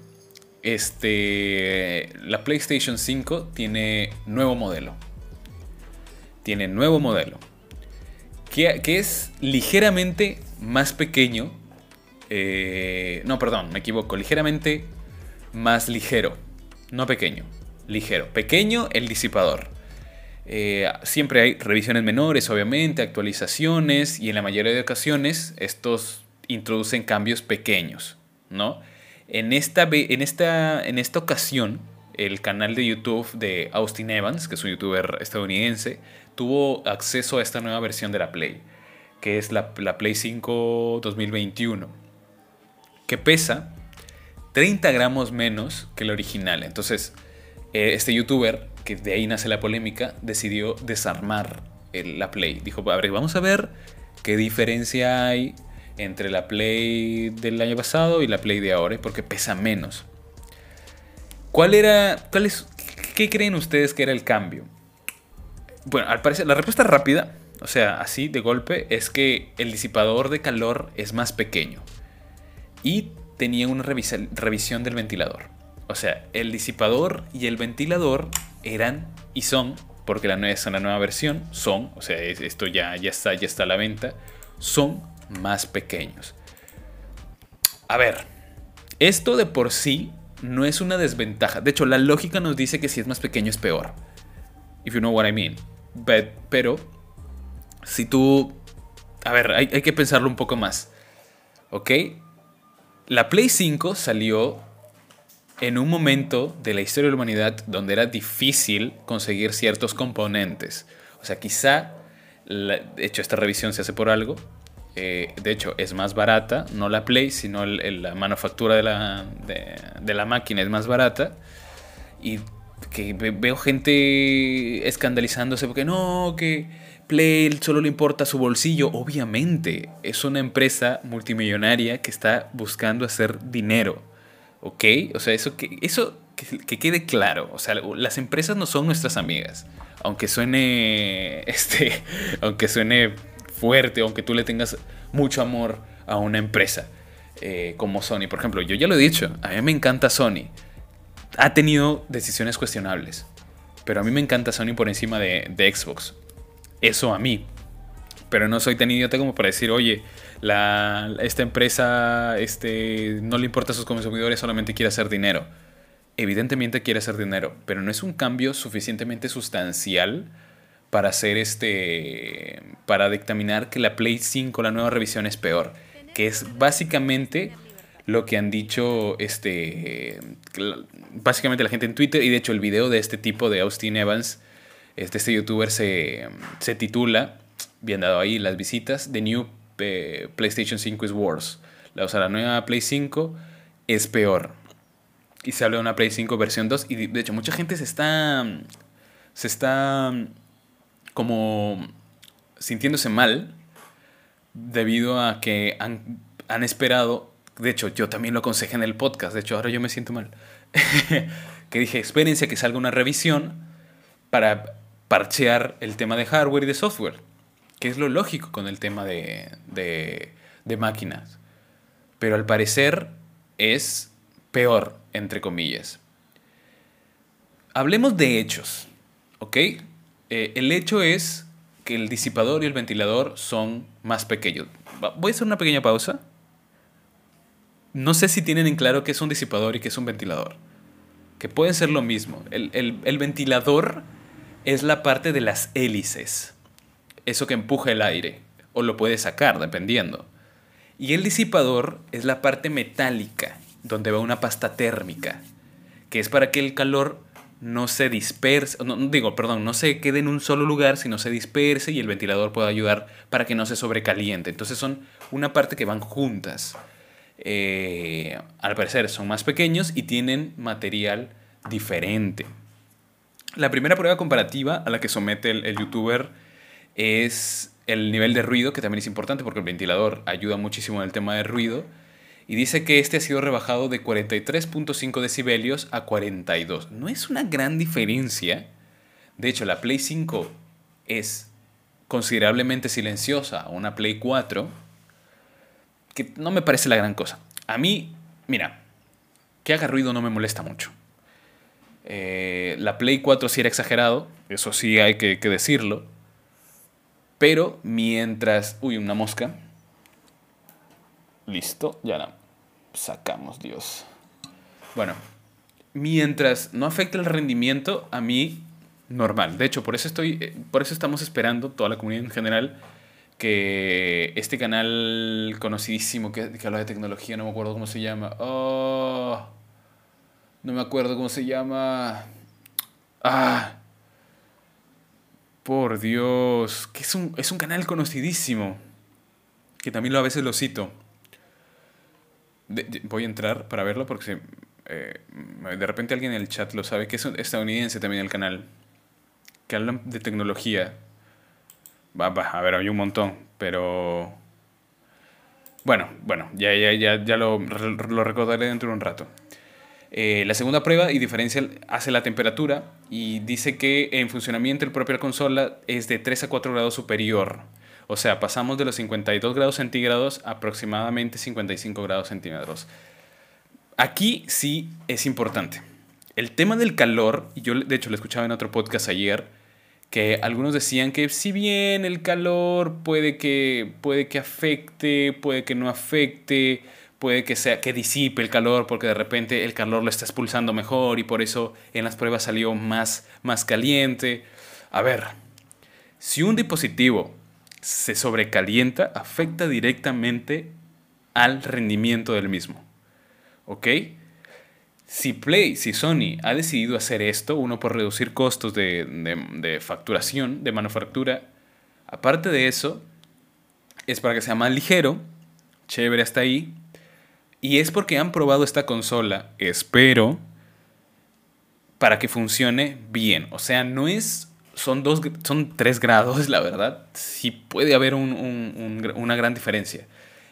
[SPEAKER 1] este, la PlayStation 5 tiene nuevo modelo. Tiene nuevo modelo. Que, es ligeramente más pequeño. Eh, no, perdón, me equivoco. Ligeramente más ligero. No pequeño. Ligero. Pequeño el disipador. Eh, siempre hay revisiones menores, obviamente, actualizaciones y en la mayoría de ocasiones estos introducen cambios pequeños, ¿no? En esta, en esta, en esta ocasión, el canal de YouTube de Austin Evans, que es un youtuber estadounidense, tuvo acceso a esta nueva versión de la Play, que es la, la Play 5 2021, que pesa 30 gramos menos que la original. Entonces, eh, este youtuber que de ahí nace la polémica, decidió desarmar la Play. Dijo, a ver, vamos a ver qué diferencia hay entre la Play del año pasado y la Play de ahora, porque pesa menos. ¿Cuál era, cuál qué creen ustedes que era el cambio? Bueno, al parecer, la respuesta rápida, o sea, así de golpe, es que el disipador de calor es más pequeño y tenía una revisión del ventilador. O sea, el disipador y el ventilador eran y son, porque la nueva es una nueva versión, son, o sea, esto ya, ya está, ya está a la venta, son más pequeños. A ver, esto de por sí no es una desventaja. De hecho, la lógica nos dice que si es más pequeño es peor. If you know what I mean. pero, si tú... A ver, hay, hay que pensarlo un poco más. ¿Ok? La Play 5 salió en un momento de la historia de la humanidad donde era difícil conseguir ciertos componentes. O sea, quizá, de hecho, esta revisión se hace por algo. Eh, de hecho, es más barata, no la Play, sino la manufactura de la, de, la máquina es más barata. Y que veo gente escandalizándose porque no, que Play solo le importa su bolsillo. Obviamente, es una empresa multimillonaria que está buscando hacer dinero ¿Ok? O sea, eso que, eso que, quede claro. O sea, las empresas no son nuestras amigas. Aunque suene. Este. Aunque suene fuerte, aunque tú le tengas mucho amor a una empresa. Eh, como Sony. Por ejemplo, yo ya lo he dicho. A mí me encanta Sony. Ha tenido decisiones cuestionables. Pero a mí me encanta Sony por encima de, de Xbox. Eso a mí. Pero no soy tan idiota como para decir, oye, esta empresa este, no le importa a sus consumidores, solamente quiere hacer dinero. Evidentemente quiere hacer dinero, pero no es un cambio suficientemente sustancial para hacer este. para dictaminar que la Play 5, la nueva revisión, es peor. Que es básicamente lo que han dicho este. Básicamente la gente en Twitter. Y de hecho, el video de este tipo de Austin Evans. Este, este youtuber se, se titula. Bien dado ahí las visitas. The New PlayStation 5 is worse. O sea, la nueva Play 5 es peor. Y se habla de una Play 5 versión 2. Y de hecho, mucha gente se está. Se está. Como. Sintiéndose mal. Debido a que han, han esperado. De hecho, yo también lo aconsejé en el podcast. De hecho, ahora yo me siento mal. que dije, espérense que salga una revisión para parchear el tema de hardware y de software que es lo lógico con el tema de, de, máquinas. Pero al parecer es peor, entre comillas. Hablemos de hechos, ¿ok? Eh, el hecho es que el disipador y el ventilador son más pequeños. Voy a hacer una pequeña pausa. No sé si tienen en claro qué es un disipador y qué es un ventilador. Que pueden ser lo mismo. El, el ventilador es la parte de las hélices eso que empuja el aire, o lo puede sacar, dependiendo. Y el disipador es la parte metálica, donde va una pasta térmica, que es para que el calor no se disperse, no, digo, perdón, no se quede en un solo lugar, sino se disperse y el ventilador pueda ayudar para que no se sobrecaliente. Entonces son una parte que van juntas. Eh, al parecer son más pequeños y tienen material diferente. La primera prueba comparativa a la que somete el, youtuber es el nivel de ruido, que también es importante porque el ventilador ayuda muchísimo en el tema de ruido. Y dice que este ha sido rebajado de 43.5 decibelios a 42. No es una gran diferencia. De hecho, la Play 5 es considerablemente silenciosa una Play 4, que no me parece la gran cosa. A mí, mira, que haga ruido no me molesta mucho. Eh, la Play 4 sí era exagerado, eso sí hay que, decirlo. Pero mientras... Uy, una mosca. Listo, ya la sacamos, Dios. Bueno, mientras no afecte el rendimiento, a mí normal. De hecho, por eso estoy, eh, por eso estamos esperando toda la comunidad en general que este canal conocidísimo que, que habla de tecnología, no me acuerdo cómo se llama. Oh, no me acuerdo cómo se llama. Ah. Por Dios. Que es un, es un canal conocidísimo. Que también lo, a veces lo cito. Voy a entrar para verlo porque eh, de repente alguien en el chat lo sabe. Que es estadounidense también el canal. Que hablan de tecnología. Va, va, a ver, hay un montón. Pero... Bueno, bueno, ya, ya, ya, ya lo, lo recordaré dentro de un rato. Eh, la segunda prueba y diferencia hace la temperatura y dice que en funcionamiento el propia consola es de 3 a 4 grados superior. O sea, pasamos de los 52 grados centígrados a aproximadamente 55 grados centígrados. Aquí sí es importante. El tema del calor, yo de hecho lo escuchaba en otro podcast ayer, que algunos decían que si bien el calor puede que, puede que afecte, puede que no afecte, puede que sea que disipe el calor porque de repente el calor lo está expulsando mejor y por eso en las pruebas salió más, más caliente. A ver, si un dispositivo se sobrecalienta, afecta directamente al rendimiento del mismo. ¿Ok? Si Play, si Sony ha decidido hacer esto, uno por reducir costos de, de facturación, de manufactura, aparte de eso, es para que sea más ligero, chévere hasta ahí, y es porque han probado esta consola, espero, para que funcione bien. O sea, no es. Son, dos, son tres grados, la verdad. Sí puede haber una gran diferencia.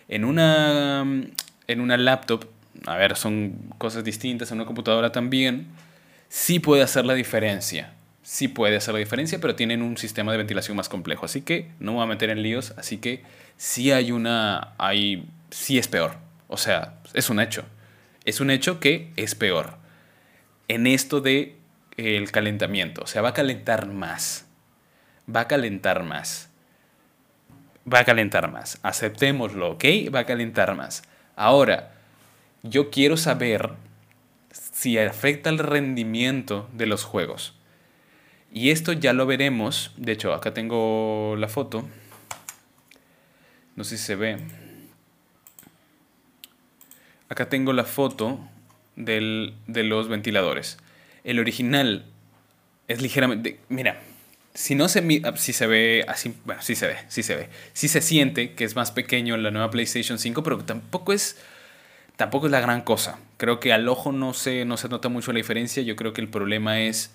[SPEAKER 1] En una, en una laptop, a ver, son cosas distintas, en una computadora también, sí puede hacer la diferencia. Sí puede hacer la diferencia, pero tienen un sistema de ventilación más complejo. Así que no me voy a meter en líos. Así que sí hay una. Hay, sí es peor. O sea, es un hecho. Es un hecho que es peor. En esto de el calentamiento, o sea, va a calentar más. Va a calentar más. Va a calentar más. Aceptémoslo, ¿ok? Va a calentar más. Ahora, yo quiero saber si afecta el rendimiento de los juegos. Y esto ya lo veremos. De hecho, acá tengo la foto. No sé si se ve. Acá tengo la foto de los ventiladores. El original es ligeramente... Mira, si no se ah, si se ve así, bueno, sí se ve, sí se ve. Sí se siente que es más pequeño en la nueva PlayStation 5, pero tampoco es tampoco es la gran cosa. Creo que al ojo no se, no se nota mucho la diferencia. Yo creo que el problema es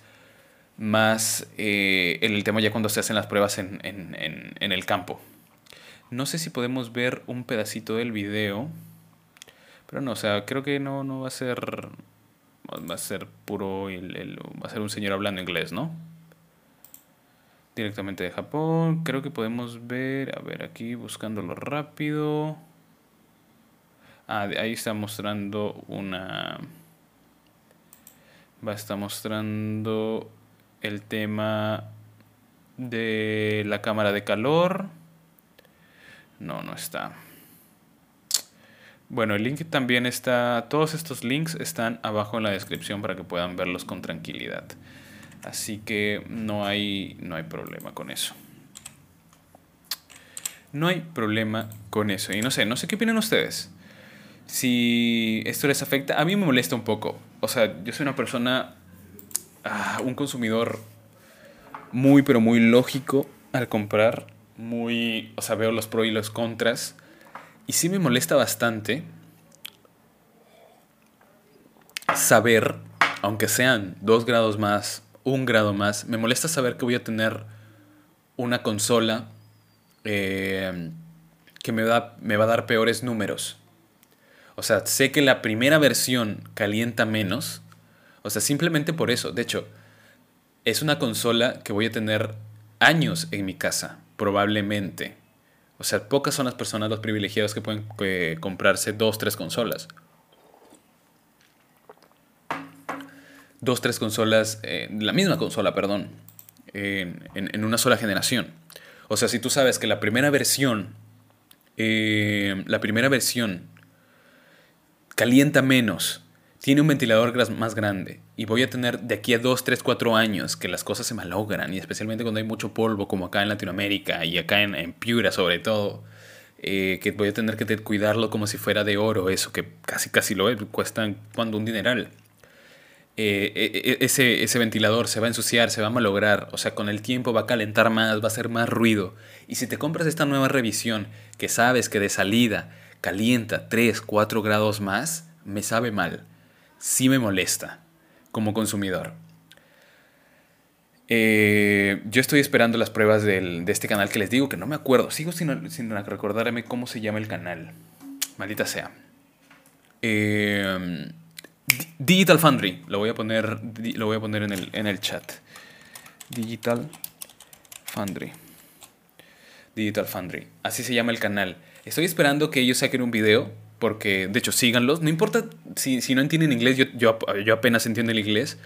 [SPEAKER 1] más eh, en el tema ya cuando se hacen las pruebas en, en el campo. No sé si podemos ver un pedacito del video. Pero no, o sea, creo que no, no va a ser. Va a ser puro. El, va a ser un señor hablando inglés, ¿no? Directamente de Japón. Creo que podemos ver. A ver, aquí buscándolo rápido. Ah, ahí está mostrando una. Va a estar mostrando el tema de la cámara de calor. No, no está. Bueno, el link también está, todos estos links están abajo en la descripción para que puedan verlos con tranquilidad. Así que no hay, no hay problema con eso. No hay problema con eso. Y no sé, no sé qué opinan ustedes. Si esto les afecta, a mí me molesta un poco. O sea, yo soy una persona ah, un consumidor muy, pero muy lógico al comprar. Muy, o sea, veo los pros y los contras. Y sí me molesta bastante saber, aunque sean dos grados más, un grado más, me molesta saber que voy a tener una consola eh, que me, me va a dar peores números. O sea, sé que la primera versión calienta menos. O sea, simplemente por eso. De hecho, es una consola que voy a tener años en mi casa, probablemente. O sea, pocas son las personas, los privilegiados que pueden comprarse dos, tres consolas. Dos, tres consolas, eh, la misma consola, perdón, en, una sola generación. O sea, si tú sabes que la primera versión, eh, la primera versión calienta menos, tiene un ventilador más grande y voy a tener de aquí a 2, 3, 4 años que las cosas se malogran y especialmente cuando hay mucho polvo como acá en Latinoamérica y acá en, Piura sobre todo, eh, que voy a tener que cuidarlo como si fuera de oro, eso que casi casi lo es, cuesta cuando un dineral. Eh, e, e, ese, ese ventilador se va a ensuciar, se va a malograr, o sea, con el tiempo va a calentar más, va a hacer más ruido. Y si te compras esta nueva revisión, que sabes que de salida calienta 3, 4 grados más, me sabe mal sí me molesta como consumidor. Eh, yo estoy esperando las pruebas de este canal que les digo que no me acuerdo. Sigo sin, sin recordarme cómo se llama el canal. Maldita sea. Eh, Digital Foundry. Lo voy a poner, lo voy a poner en, el, en el chat. Digital Foundry. Digital Foundry. Así se llama el canal. Estoy esperando que ellos saquen un video porque de hecho síganlos. No importa si, no entienden inglés, yo, yo, apenas entiendo el inglés,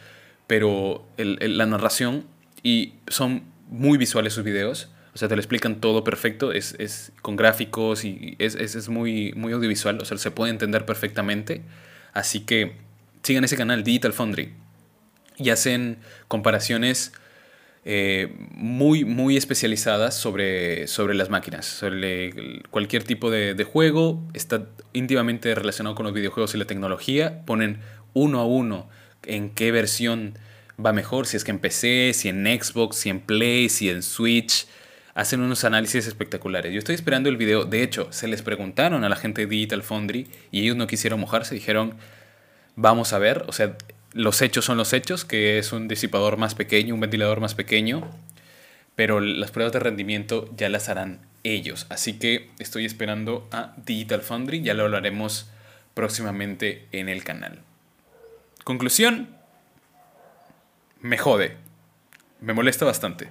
[SPEAKER 1] pero la narración y son muy visuales sus videos. O sea, te lo explican todo perfecto, es, con gráficos y es, es, muy, muy audiovisual, o sea, se puede entender perfectamente. Así que sigan ese canal, Digital Foundry, y hacen comparaciones eh, muy, muy especializadas sobre, sobre las máquinas, sobre cualquier tipo de, juego, está íntimamente relacionado con los videojuegos y la tecnología, ponen uno a uno en qué versión va mejor, si es que en PC, si en Xbox, si en Play, si en Switch, hacen unos análisis espectaculares. Yo estoy esperando el video, de hecho, se les preguntaron a la gente de Digital Foundry y ellos no quisieron mojarse, dijeron, vamos a ver, o sea, los hechos son los hechos, que es un disipador más pequeño, un ventilador más pequeño, pero las pruebas de rendimiento ya las harán ellos. Así que estoy esperando a Digital Foundry, ya lo hablaremos próximamente en el canal. Conclusión, me jode, me molesta bastante.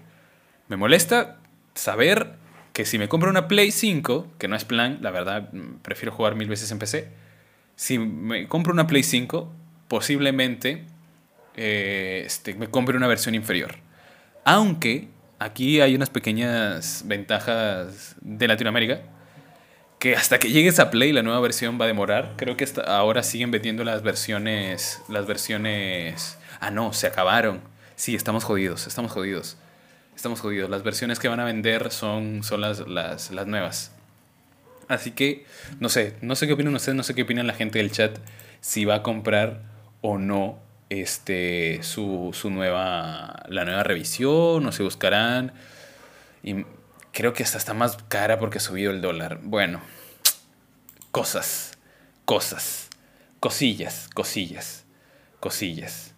[SPEAKER 1] Me molesta saber que si me compro una Play 5, que no es plan, la verdad prefiero jugar mil veces en PC, si me compro una Play 5, posiblemente eh, este, me compre una versión inferior. Aunque aquí hay unas pequeñas ventajas de Latinoamérica que hasta que llegues a Play la nueva versión va a demorar. Creo que ahora siguen vendiendo las versiones las versiones ah no, se acabaron. Sí, estamos jodidos, estamos jodidos. Estamos jodidos. Las versiones que van a vender son, son las, las, las nuevas. Así que, no sé, no sé qué opinan ustedes, no sé qué opinan la gente del chat si va a comprar o no este, su, nueva, la nueva revisión, o se buscarán. Y creo que hasta está más cara porque ha subido el dólar. Bueno, cosas, cosas, cosillas, cosillas, cosillas.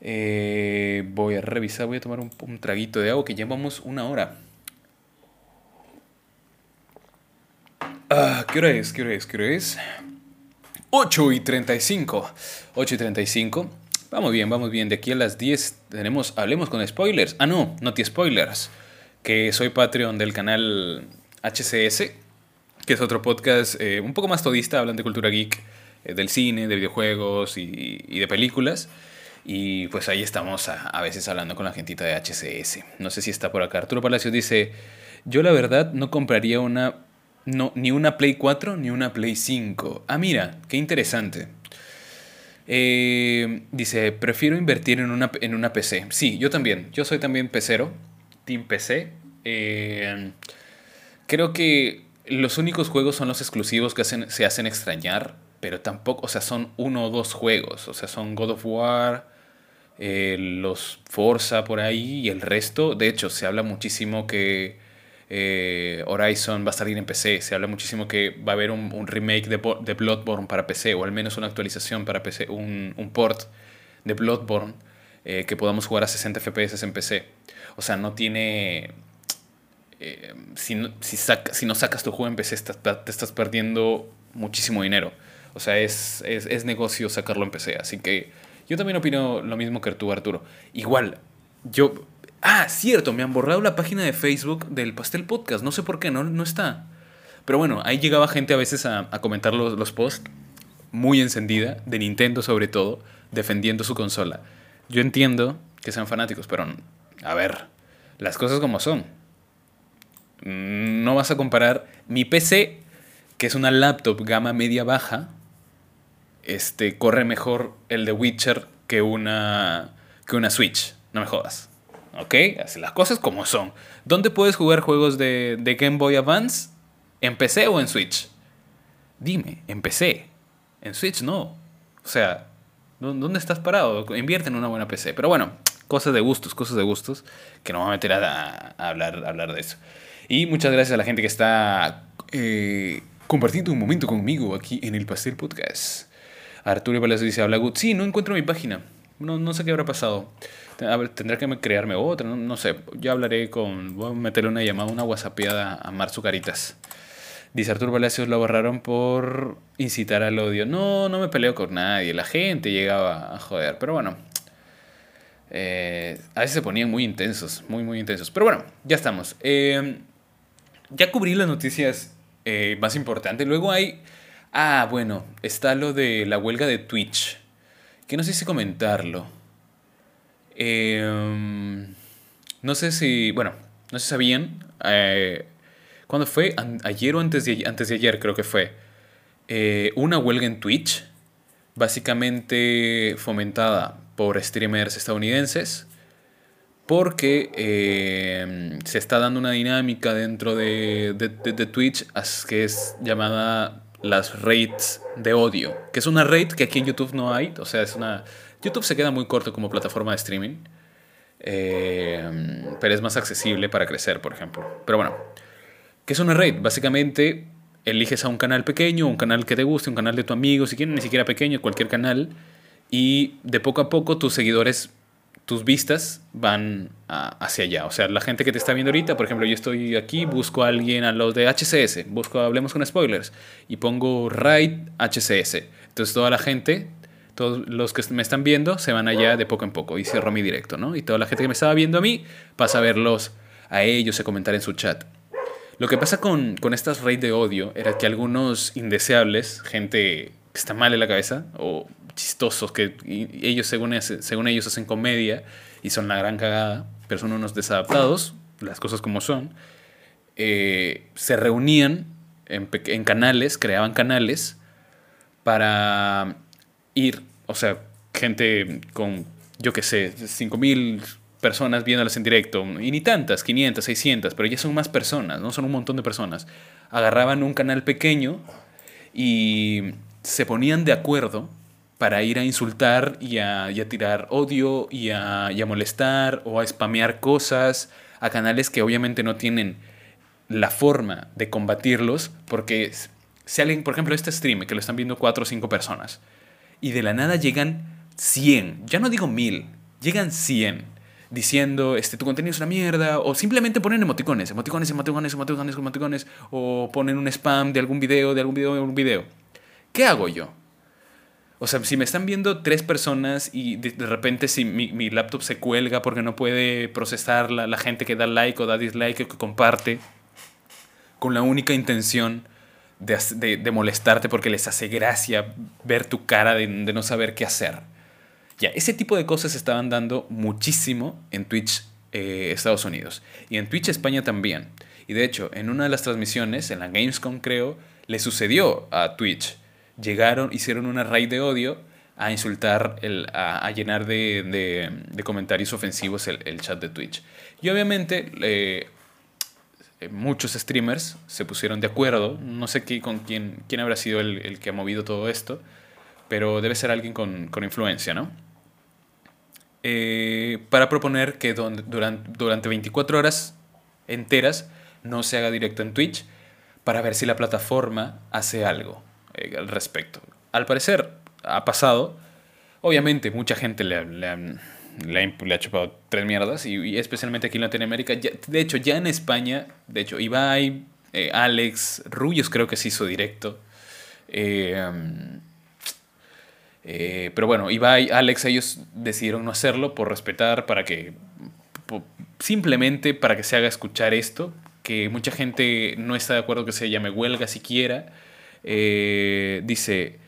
[SPEAKER 1] Eh, voy a revisar, voy a tomar un, un traguito de agua que llevamos una hora. Ah, ¿Qué hora es? ¿Qué hora es? ¿Qué hora es? 8 y 35. 8 y 35. Vamos bien, vamos bien. De aquí a las 10 tenemos Hablemos con Spoilers. Ah, no, no te spoilers. Que soy Patreon del canal HCS, que es otro podcast eh, un poco más todista, hablan de cultura geek, eh, del cine, de videojuegos y, de películas. Y pues ahí estamos a, veces hablando con la gentita de HCS. No sé si está por acá. Arturo Palacios dice, yo la verdad no compraría una no, ni una Play 4 ni una Play 5. Ah, mira, qué interesante. Eh, dice, prefiero invertir en una, en una PC. Sí, yo también. Yo soy también pecero. Team PC. Eh, creo que los únicos juegos son los exclusivos que se hacen extrañar. Pero tampoco, o sea, son uno o dos juegos. O sea, son God of War. eh, los Forza por ahí y el resto. De hecho, se habla muchísimo que eh, Horizon va a salir en PC. Se habla muchísimo que va a haber un, remake de, Bloodborne para PC, o al menos una actualización para PC, un, port de Bloodborne eh, que podamos jugar a 60 FPS en PC. O sea, no tiene... Eh, si, no, si, no sacas tu juego en PC, te estás perdiendo muchísimo dinero. O sea, es, es, es, negocio sacarlo en PC. Así que yo también opino lo mismo que tú, Arturo. Igual, yo Ah, cierto, me han borrado la página de Facebook del Pastel Podcast. No sé por qué, no, no está. Pero bueno, ahí llegaba gente a veces a, comentar los, los posts, muy encendida, de Nintendo sobre todo, defendiendo su consola. Yo entiendo que sean fanáticos, pero a ver, las cosas como son. No vas a comparar mi PC, que es una laptop gama media baja, este, corre mejor el de Witcher que una, que una Switch. No me jodas. ¿Ok? Así las cosas como son. ¿Dónde puedes jugar juegos de, Game Boy Advance? ¿En PC o en Switch? Dime, en PC. En Switch no. O sea, ¿dónde estás parado? Invierte en una buena PC. Pero bueno, cosas de gustos, cosas de gustos, que no me voy a meter a, hablar, hablar de eso. Y muchas gracias a la gente que está eh, compartiendo un momento conmigo aquí en el Pastel Podcast. Arturo Palacio dice, habla Good. Sí, no encuentro mi página. No, no sé qué habrá pasado. Tendré que crearme otra, no, sé. Ya hablaré con. Voy a meterle una llamada, una whatsappiada a Mar Caritas. Dice Arturo Palacios lo borraron por incitar al odio. No, no me peleo con nadie. La gente llegaba a joder. Pero bueno. Eh, a veces se ponían muy intensos. Muy, muy intensos. Pero bueno, ya estamos. Eh, ya cubrí las noticias eh, más importantes. Luego hay. Ah, bueno. Está lo de la huelga de Twitch. Que no sé si comentarlo. Em, no sé si, bueno, no si sabían, eh, ¿cuándo fue? ayer o antes de, antes de ayer creo que fue. Eh, una huelga en Twitch, básicamente fomentada por streamers estadounidenses, porque em, se está dando una dinámica dentro de, de, de, Twitch que es llamada las raids de odio, que es una raid que aquí en YouTube no hay, o sea, es una YouTube se queda muy corto como plataforma de streaming, eh, pero es más accesible para crecer, por ejemplo. Pero bueno, ¿qué es una raid? Básicamente eliges a un canal pequeño, un canal que te guste, un canal de tu amigo, si quieres ni siquiera pequeño, cualquier canal, y de poco a poco tus seguidores, tus vistas van hacia allá. O sea, la gente que te está viendo ahorita, por ejemplo, yo estoy aquí, busco a alguien, a los de HCS, busco, hablemos con spoilers, y pongo raid HCS. Entonces toda la gente todos los que me están viendo se van allá de poco en poco y cierro mi directo, ¿no? Y toda la gente que me estaba viendo a mí pasa a verlos a ellos, a comentar en su chat. Lo que pasa con, con estas raids de odio era que algunos indeseables, gente que está mal en la cabeza o chistosos, que ellos según, según ellos hacen comedia y son la gran cagada, pero son unos desadaptados, las cosas como son, eh, se reunían en canales, creaban canales para ir o sea, gente con, yo qué sé, 5.000 personas viéndolas en directo, y ni tantas, 500, 600, pero ya son más personas, ¿no? Son un montón de personas. Agarraban un canal pequeño y se ponían de acuerdo para ir a insultar y a, tirar odio y a, y a, molestar o a spamear cosas a canales que obviamente no tienen la forma de combatirlos porque si alguien, por ejemplo, este stream que lo están viendo cuatro o cinco personas, y de la nada llegan 100, ya no digo 1000, llegan 100 diciendo, este, tu contenido es una mierda, o simplemente ponen emoticones, emoticones, emoticones, emoticones, emoticones, o ponen un spam de algún video, de algún video, de algún video. ¿Qué hago yo? O sea, si me están viendo tres personas y de, repente si mi, mi, laptop se cuelga porque no puede procesar la, la gente que da like o da dislike o que comparte, con la única intención de, molestarte porque les hace gracia ver tu cara de, no saber qué hacer. Ya, ese tipo de cosas estaban dando muchísimo en Twitch eh, Estados Unidos y en Twitch España también. Y de hecho, en una de las transmisiones, en la Gamescom creo, le sucedió a Twitch. Llegaron, hicieron una raid de odio a insultar, el, a, llenar de, comentarios ofensivos el, chat de Twitch. Y obviamente eh, eh, muchos streamers se pusieron de acuerdo. No sé qué, con quién, quién habrá sido el, el, que ha movido todo esto, pero debe ser alguien con, con influencia, ¿no? eh, para proponer que durante, durante 24 horas enteras no se haga directo en Twitch para ver si la plataforma hace algo eh, al respecto. Al parecer ha pasado. Obviamente mucha gente le, le, le, ha chupado tres mierdas y, especialmente aquí en Latinoamérica. de hecho, ya en España, de hecho, Ibai, eh, Alex, Rullos creo que se hizo directo. Eh, eh, pero bueno, Ibai, Alex, ellos decidieron no hacerlo por respetar, para que. simplemente para que se haga escuchar esto. Que mucha gente no está de acuerdo que se llame huelga siquiera. dice.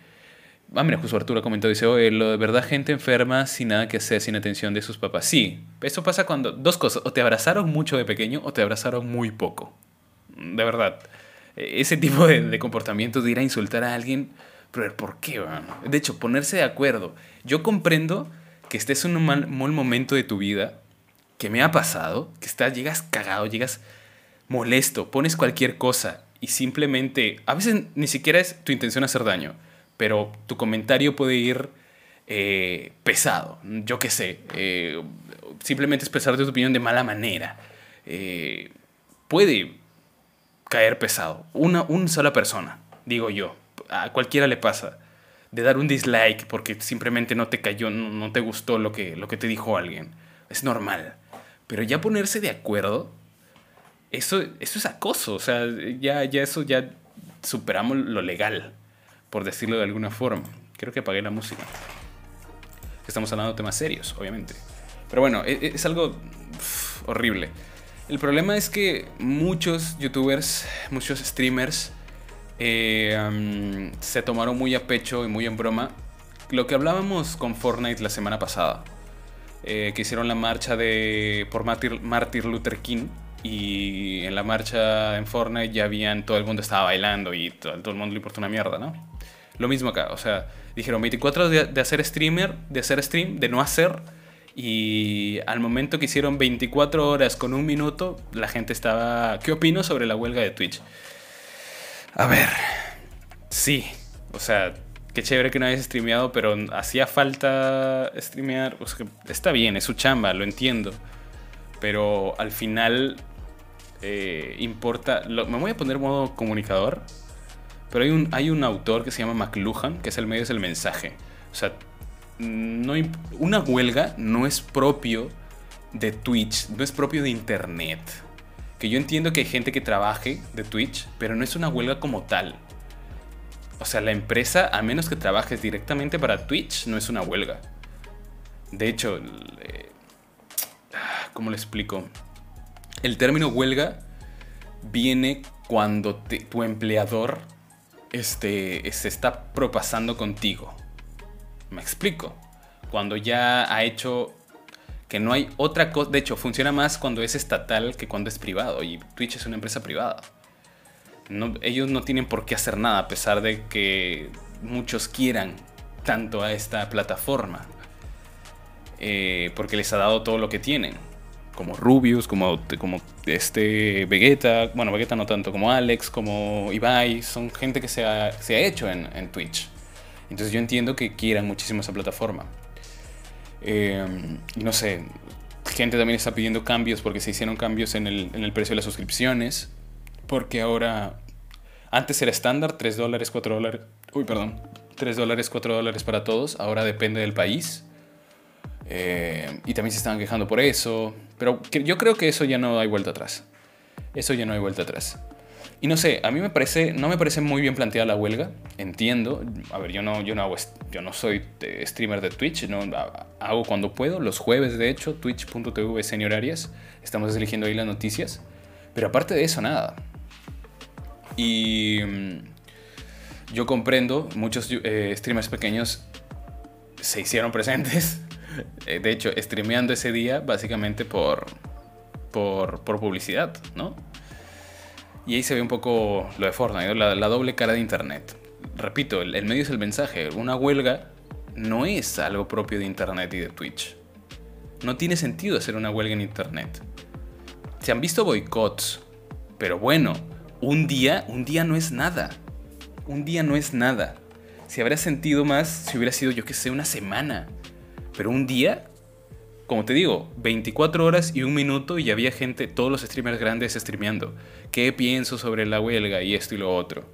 [SPEAKER 1] Ah, mira, justo Arturo comentó, dice, oye, lo de verdad gente enferma sin nada que hacer, sin atención de sus papás. Sí, eso pasa cuando, dos cosas, o te abrazaron mucho de pequeño o te abrazaron muy poco. De verdad. E, ese tipo de, comportamiento de ir a insultar a alguien, pero ¿por qué? De hecho, ponerse de acuerdo. Yo comprendo que estés en un mal, mal momento de tu vida, que me ha pasado, que estás, llegas cagado, llegas molesto, pones cualquier cosa y simplemente, a veces ni siquiera es tu intención hacer daño pero tu comentario puede ir eh, pesado, yo qué sé, eh, simplemente expresarte tu opinión de mala manera. Eh, puede caer pesado. Una, una sola persona, digo yo, a cualquiera le pasa, de dar un dislike porque simplemente no te cayó, no, te gustó lo que, lo que te dijo alguien. Es normal. Pero ya ponerse de acuerdo, eso, eso es acoso. O sea, ya, ya eso ya superamos lo legal por decirlo de alguna forma. Creo que apagué la música. Estamos hablando de temas serios, obviamente. Pero bueno, e, e, es, algo horrible. El problema es que muchos youtubers, muchos streamers, eh, se tomaron muy a pecho y muy en broma lo que hablábamos con Fortnite la semana pasada. Eh, que hicieron la marcha de, por Martin Luther King. Y en la marcha en Fortnite ya habían, todo el mundo estaba bailando y todo, todo el mundo le importa una mierda, ¿no? Lo mismo acá, o sea, dijeron 24 horas de, hacer streamer, de hacer stream, de no hacer. Y al momento que hicieron 24 horas con un minuto, la gente estaba... ¿Qué opino sobre la huelga de Twitch? A ver, sí, o sea, qué chévere que no hayas streameado, pero hacía falta streamear. O está bien, es su chamba, lo entiendo. Pero al final eh, importa. me voy a poner modo comunicador pero hay un, hay un autor que se llama McLuhan, que es el medio, es el mensaje. O sea, no, una huelga no es propio de Twitch, no es propio de Internet. Que yo entiendo que hay gente que trabaje de Twitch, pero no es una huelga como tal. O sea, la empresa, a menos que trabajes directamente para Twitch, no es una huelga. De hecho, ¿cómo le explico? El término huelga viene cuando tu empleador este, se está propasando contigo. Me explico. Cuando ya ha hecho que no hay otra cosa. De hecho, funciona más cuando es estatal que cuando es privado. Y Twitch es una empresa privada. ellos no tienen por qué hacer nada, a pesar de que muchos quieran tanto a esta plataforma. Eh, porque les ha dado todo lo que tienen como Rubius, como, como este Vegeta, bueno, Vegeta no tanto, como Alex, como Ibai, son gente que se ha, se ha hecho en, Twitch. Entonces yo entiendo que quieran muchísimo esa plataforma. Eh, y no sé, gente también está pidiendo cambios porque se hicieron cambios en el, en el precio de las suscripciones. Porque ahora, antes era estándar, 3 dólares, 4 dólares, uy, perdón, 3 dólares, 4 dólares para todos, ahora depende del país. Eh, y también se estaban quejando por eso. Pero yo creo que eso ya no hay vuelta atrás. Eso ya no hay vuelta atrás. Y no sé, a mí me parece, no me parece muy bien planteada la huelga. Entiendo. A ver, yo no, yo no, hago, yo no soy streamer de Twitch. No, hago cuando puedo. Los jueves, de hecho, twitch.tv Senior Arias. Estamos eligiendo ahí las noticias. Pero aparte de eso, nada. Y mm, yo comprendo, muchos eh, streamers pequeños se hicieron presentes de hecho, streameando ese día básicamente por, por, publicidad, ¿no? Y ahí se ve un poco lo de Fortnite, la, doble cara de Internet. Repito, el, medio es el mensaje. Una huelga no es algo propio de Internet y de Twitch. No tiene sentido hacer una huelga en Internet. Se han visto boicots, pero bueno, un día, un día no es nada. Un día no es nada. Si habría sentido más si hubiera sido, yo que sé, una semana. Pero un día, como te digo, 24 horas y un minuto y había gente, todos los streamers grandes streameando. ¿Qué pienso sobre la huelga y esto y lo otro?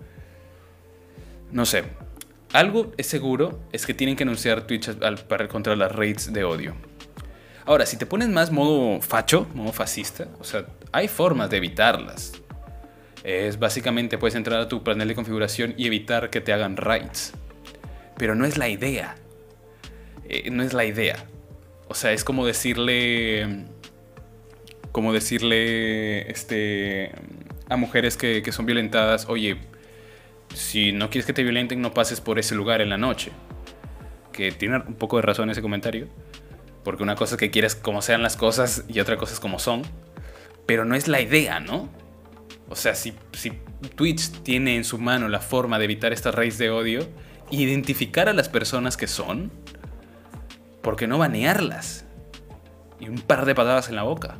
[SPEAKER 1] No sé. Algo es seguro es que tienen que anunciar Twitch para contra las rates de odio. Ahora, si te pones más modo facho, modo fascista, o sea, hay formas de evitarlas. Es básicamente puedes entrar a tu panel de configuración y evitar que te hagan raids. Pero no es la idea. Eh, no es la idea. O sea, es como decirle. Como decirle. Este. A mujeres que, que son violentadas. Oye, si no quieres que te violenten, no pases por ese lugar en la noche. Que tiene un poco de razón ese comentario. Porque una cosa es que quieres como sean las cosas y otra cosa es como son. Pero no es la idea, ¿no? O sea, si, si Twitch tiene en su mano la forma de evitar esta raíz de odio, identificar a las personas que son, ¿por qué no banearlas? Y un par de patadas en la boca.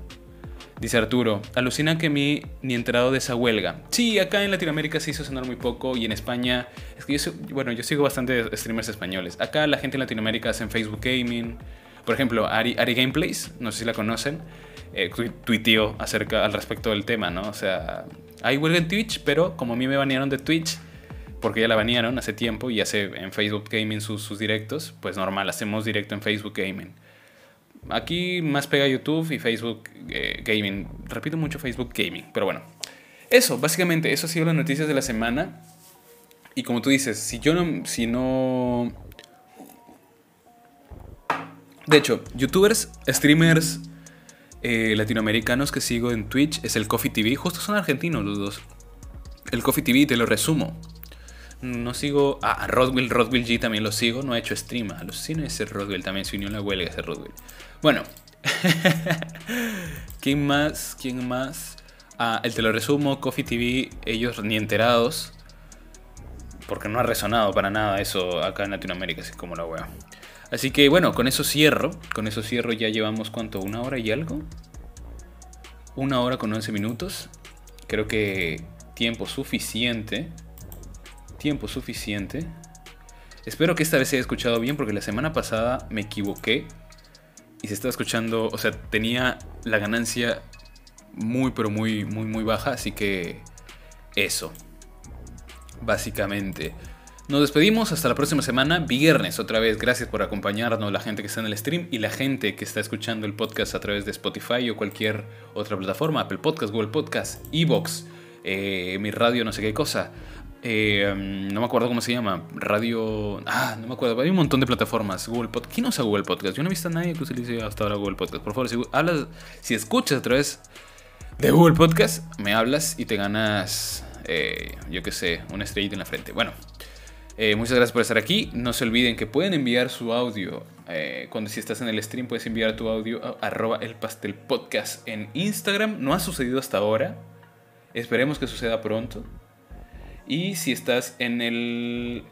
[SPEAKER 1] Dice Arturo, alucina que mi ni enterado de esa huelga. Sí, acá en Latinoamérica se hizo sonar muy poco y en España, es que yo, bueno, yo sigo bastante streamers españoles. Acá la gente en Latinoamérica hace en Facebook Gaming. Por ejemplo, Ari, Ari Gameplays, no sé si la conocen, eh, tuiteó acerca al respecto del tema, ¿no? O sea, hay huelga en Twitch, pero como a mí me banearon de Twitch, porque ya la banearon hace tiempo y hace en Facebook Gaming sus, directos, pues normal, hacemos directo en Facebook Gaming. Aquí más pega YouTube y Facebook eh, Gaming. Repito mucho Facebook Gaming, pero bueno. Eso, básicamente, eso ha sido las noticias de la semana. Y como tú dices, si yo no. Si no. De hecho, youtubers, streamers eh, latinoamericanos que sigo en Twitch es el Coffee TV. Justo son argentinos los dos. El Coffee TV, te lo resumo. No sigo. Ah, a Rodwell, Rodwell G también lo sigo. No ha hecho stream. A los cines ese Rodwell también se unió en la huelga ese Rodwell. Bueno. ¿Quién más? ¿Quién más? Ah, el te lo resumo, Coffee TV, ellos ni enterados. Porque no ha resonado para nada eso acá en Latinoamérica, así como la wea. Así que bueno, con eso cierro. Con eso cierro, ya llevamos cuánto, una hora y algo. Una hora con 11 minutos. Creo que tiempo suficiente tiempo suficiente. Espero que esta vez se haya escuchado bien porque la semana pasada me equivoqué y se estaba escuchando, o sea, tenía la ganancia muy pero muy muy muy baja, así que eso. Básicamente. Nos despedimos hasta la próxima semana, viernes otra vez. Gracias por acompañarnos, la gente que está en el stream y la gente que está escuchando el podcast a través de Spotify o cualquier otra plataforma, Apple Podcast, Google Podcast, Evox, eh, mi radio, no sé qué cosa. Eh, no me acuerdo cómo se llama. Radio. Ah, no me acuerdo. Hay un montón de plataformas. Google Podcast. ¿Quién usa Google Podcast? Yo no he visto a nadie que utilice hasta ahora Google Podcast. Por favor, si hablas, si escuchas a través de Google Podcast, me hablas y te ganas, eh, yo qué sé, una estrellita en la frente. Bueno, eh, muchas gracias por estar aquí. No se olviden que pueden enviar su audio. cuando si estás en el stream, puedes enviar tu audio a arroba el pastel podcast en Instagram. No ha sucedido hasta ahora. Esperemos que suceda pronto. Y si estás en el.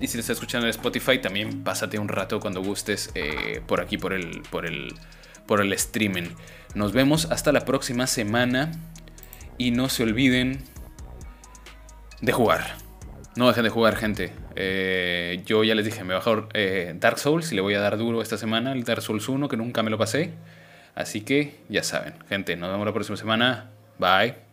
[SPEAKER 1] y si lo estás escuchando en Spotify, también pásate un rato cuando gustes eh, por aquí, por el, por, el, por el streaming. Nos vemos hasta la próxima semana. Y no se olviden de jugar. No dejen de jugar, gente. Eh, yo ya les dije, me bajo eh, Dark Souls y le voy a dar duro esta semana, el Dark Souls 1, que nunca me lo pasé. Así que ya saben, gente, nos vemos la próxima semana. Bye.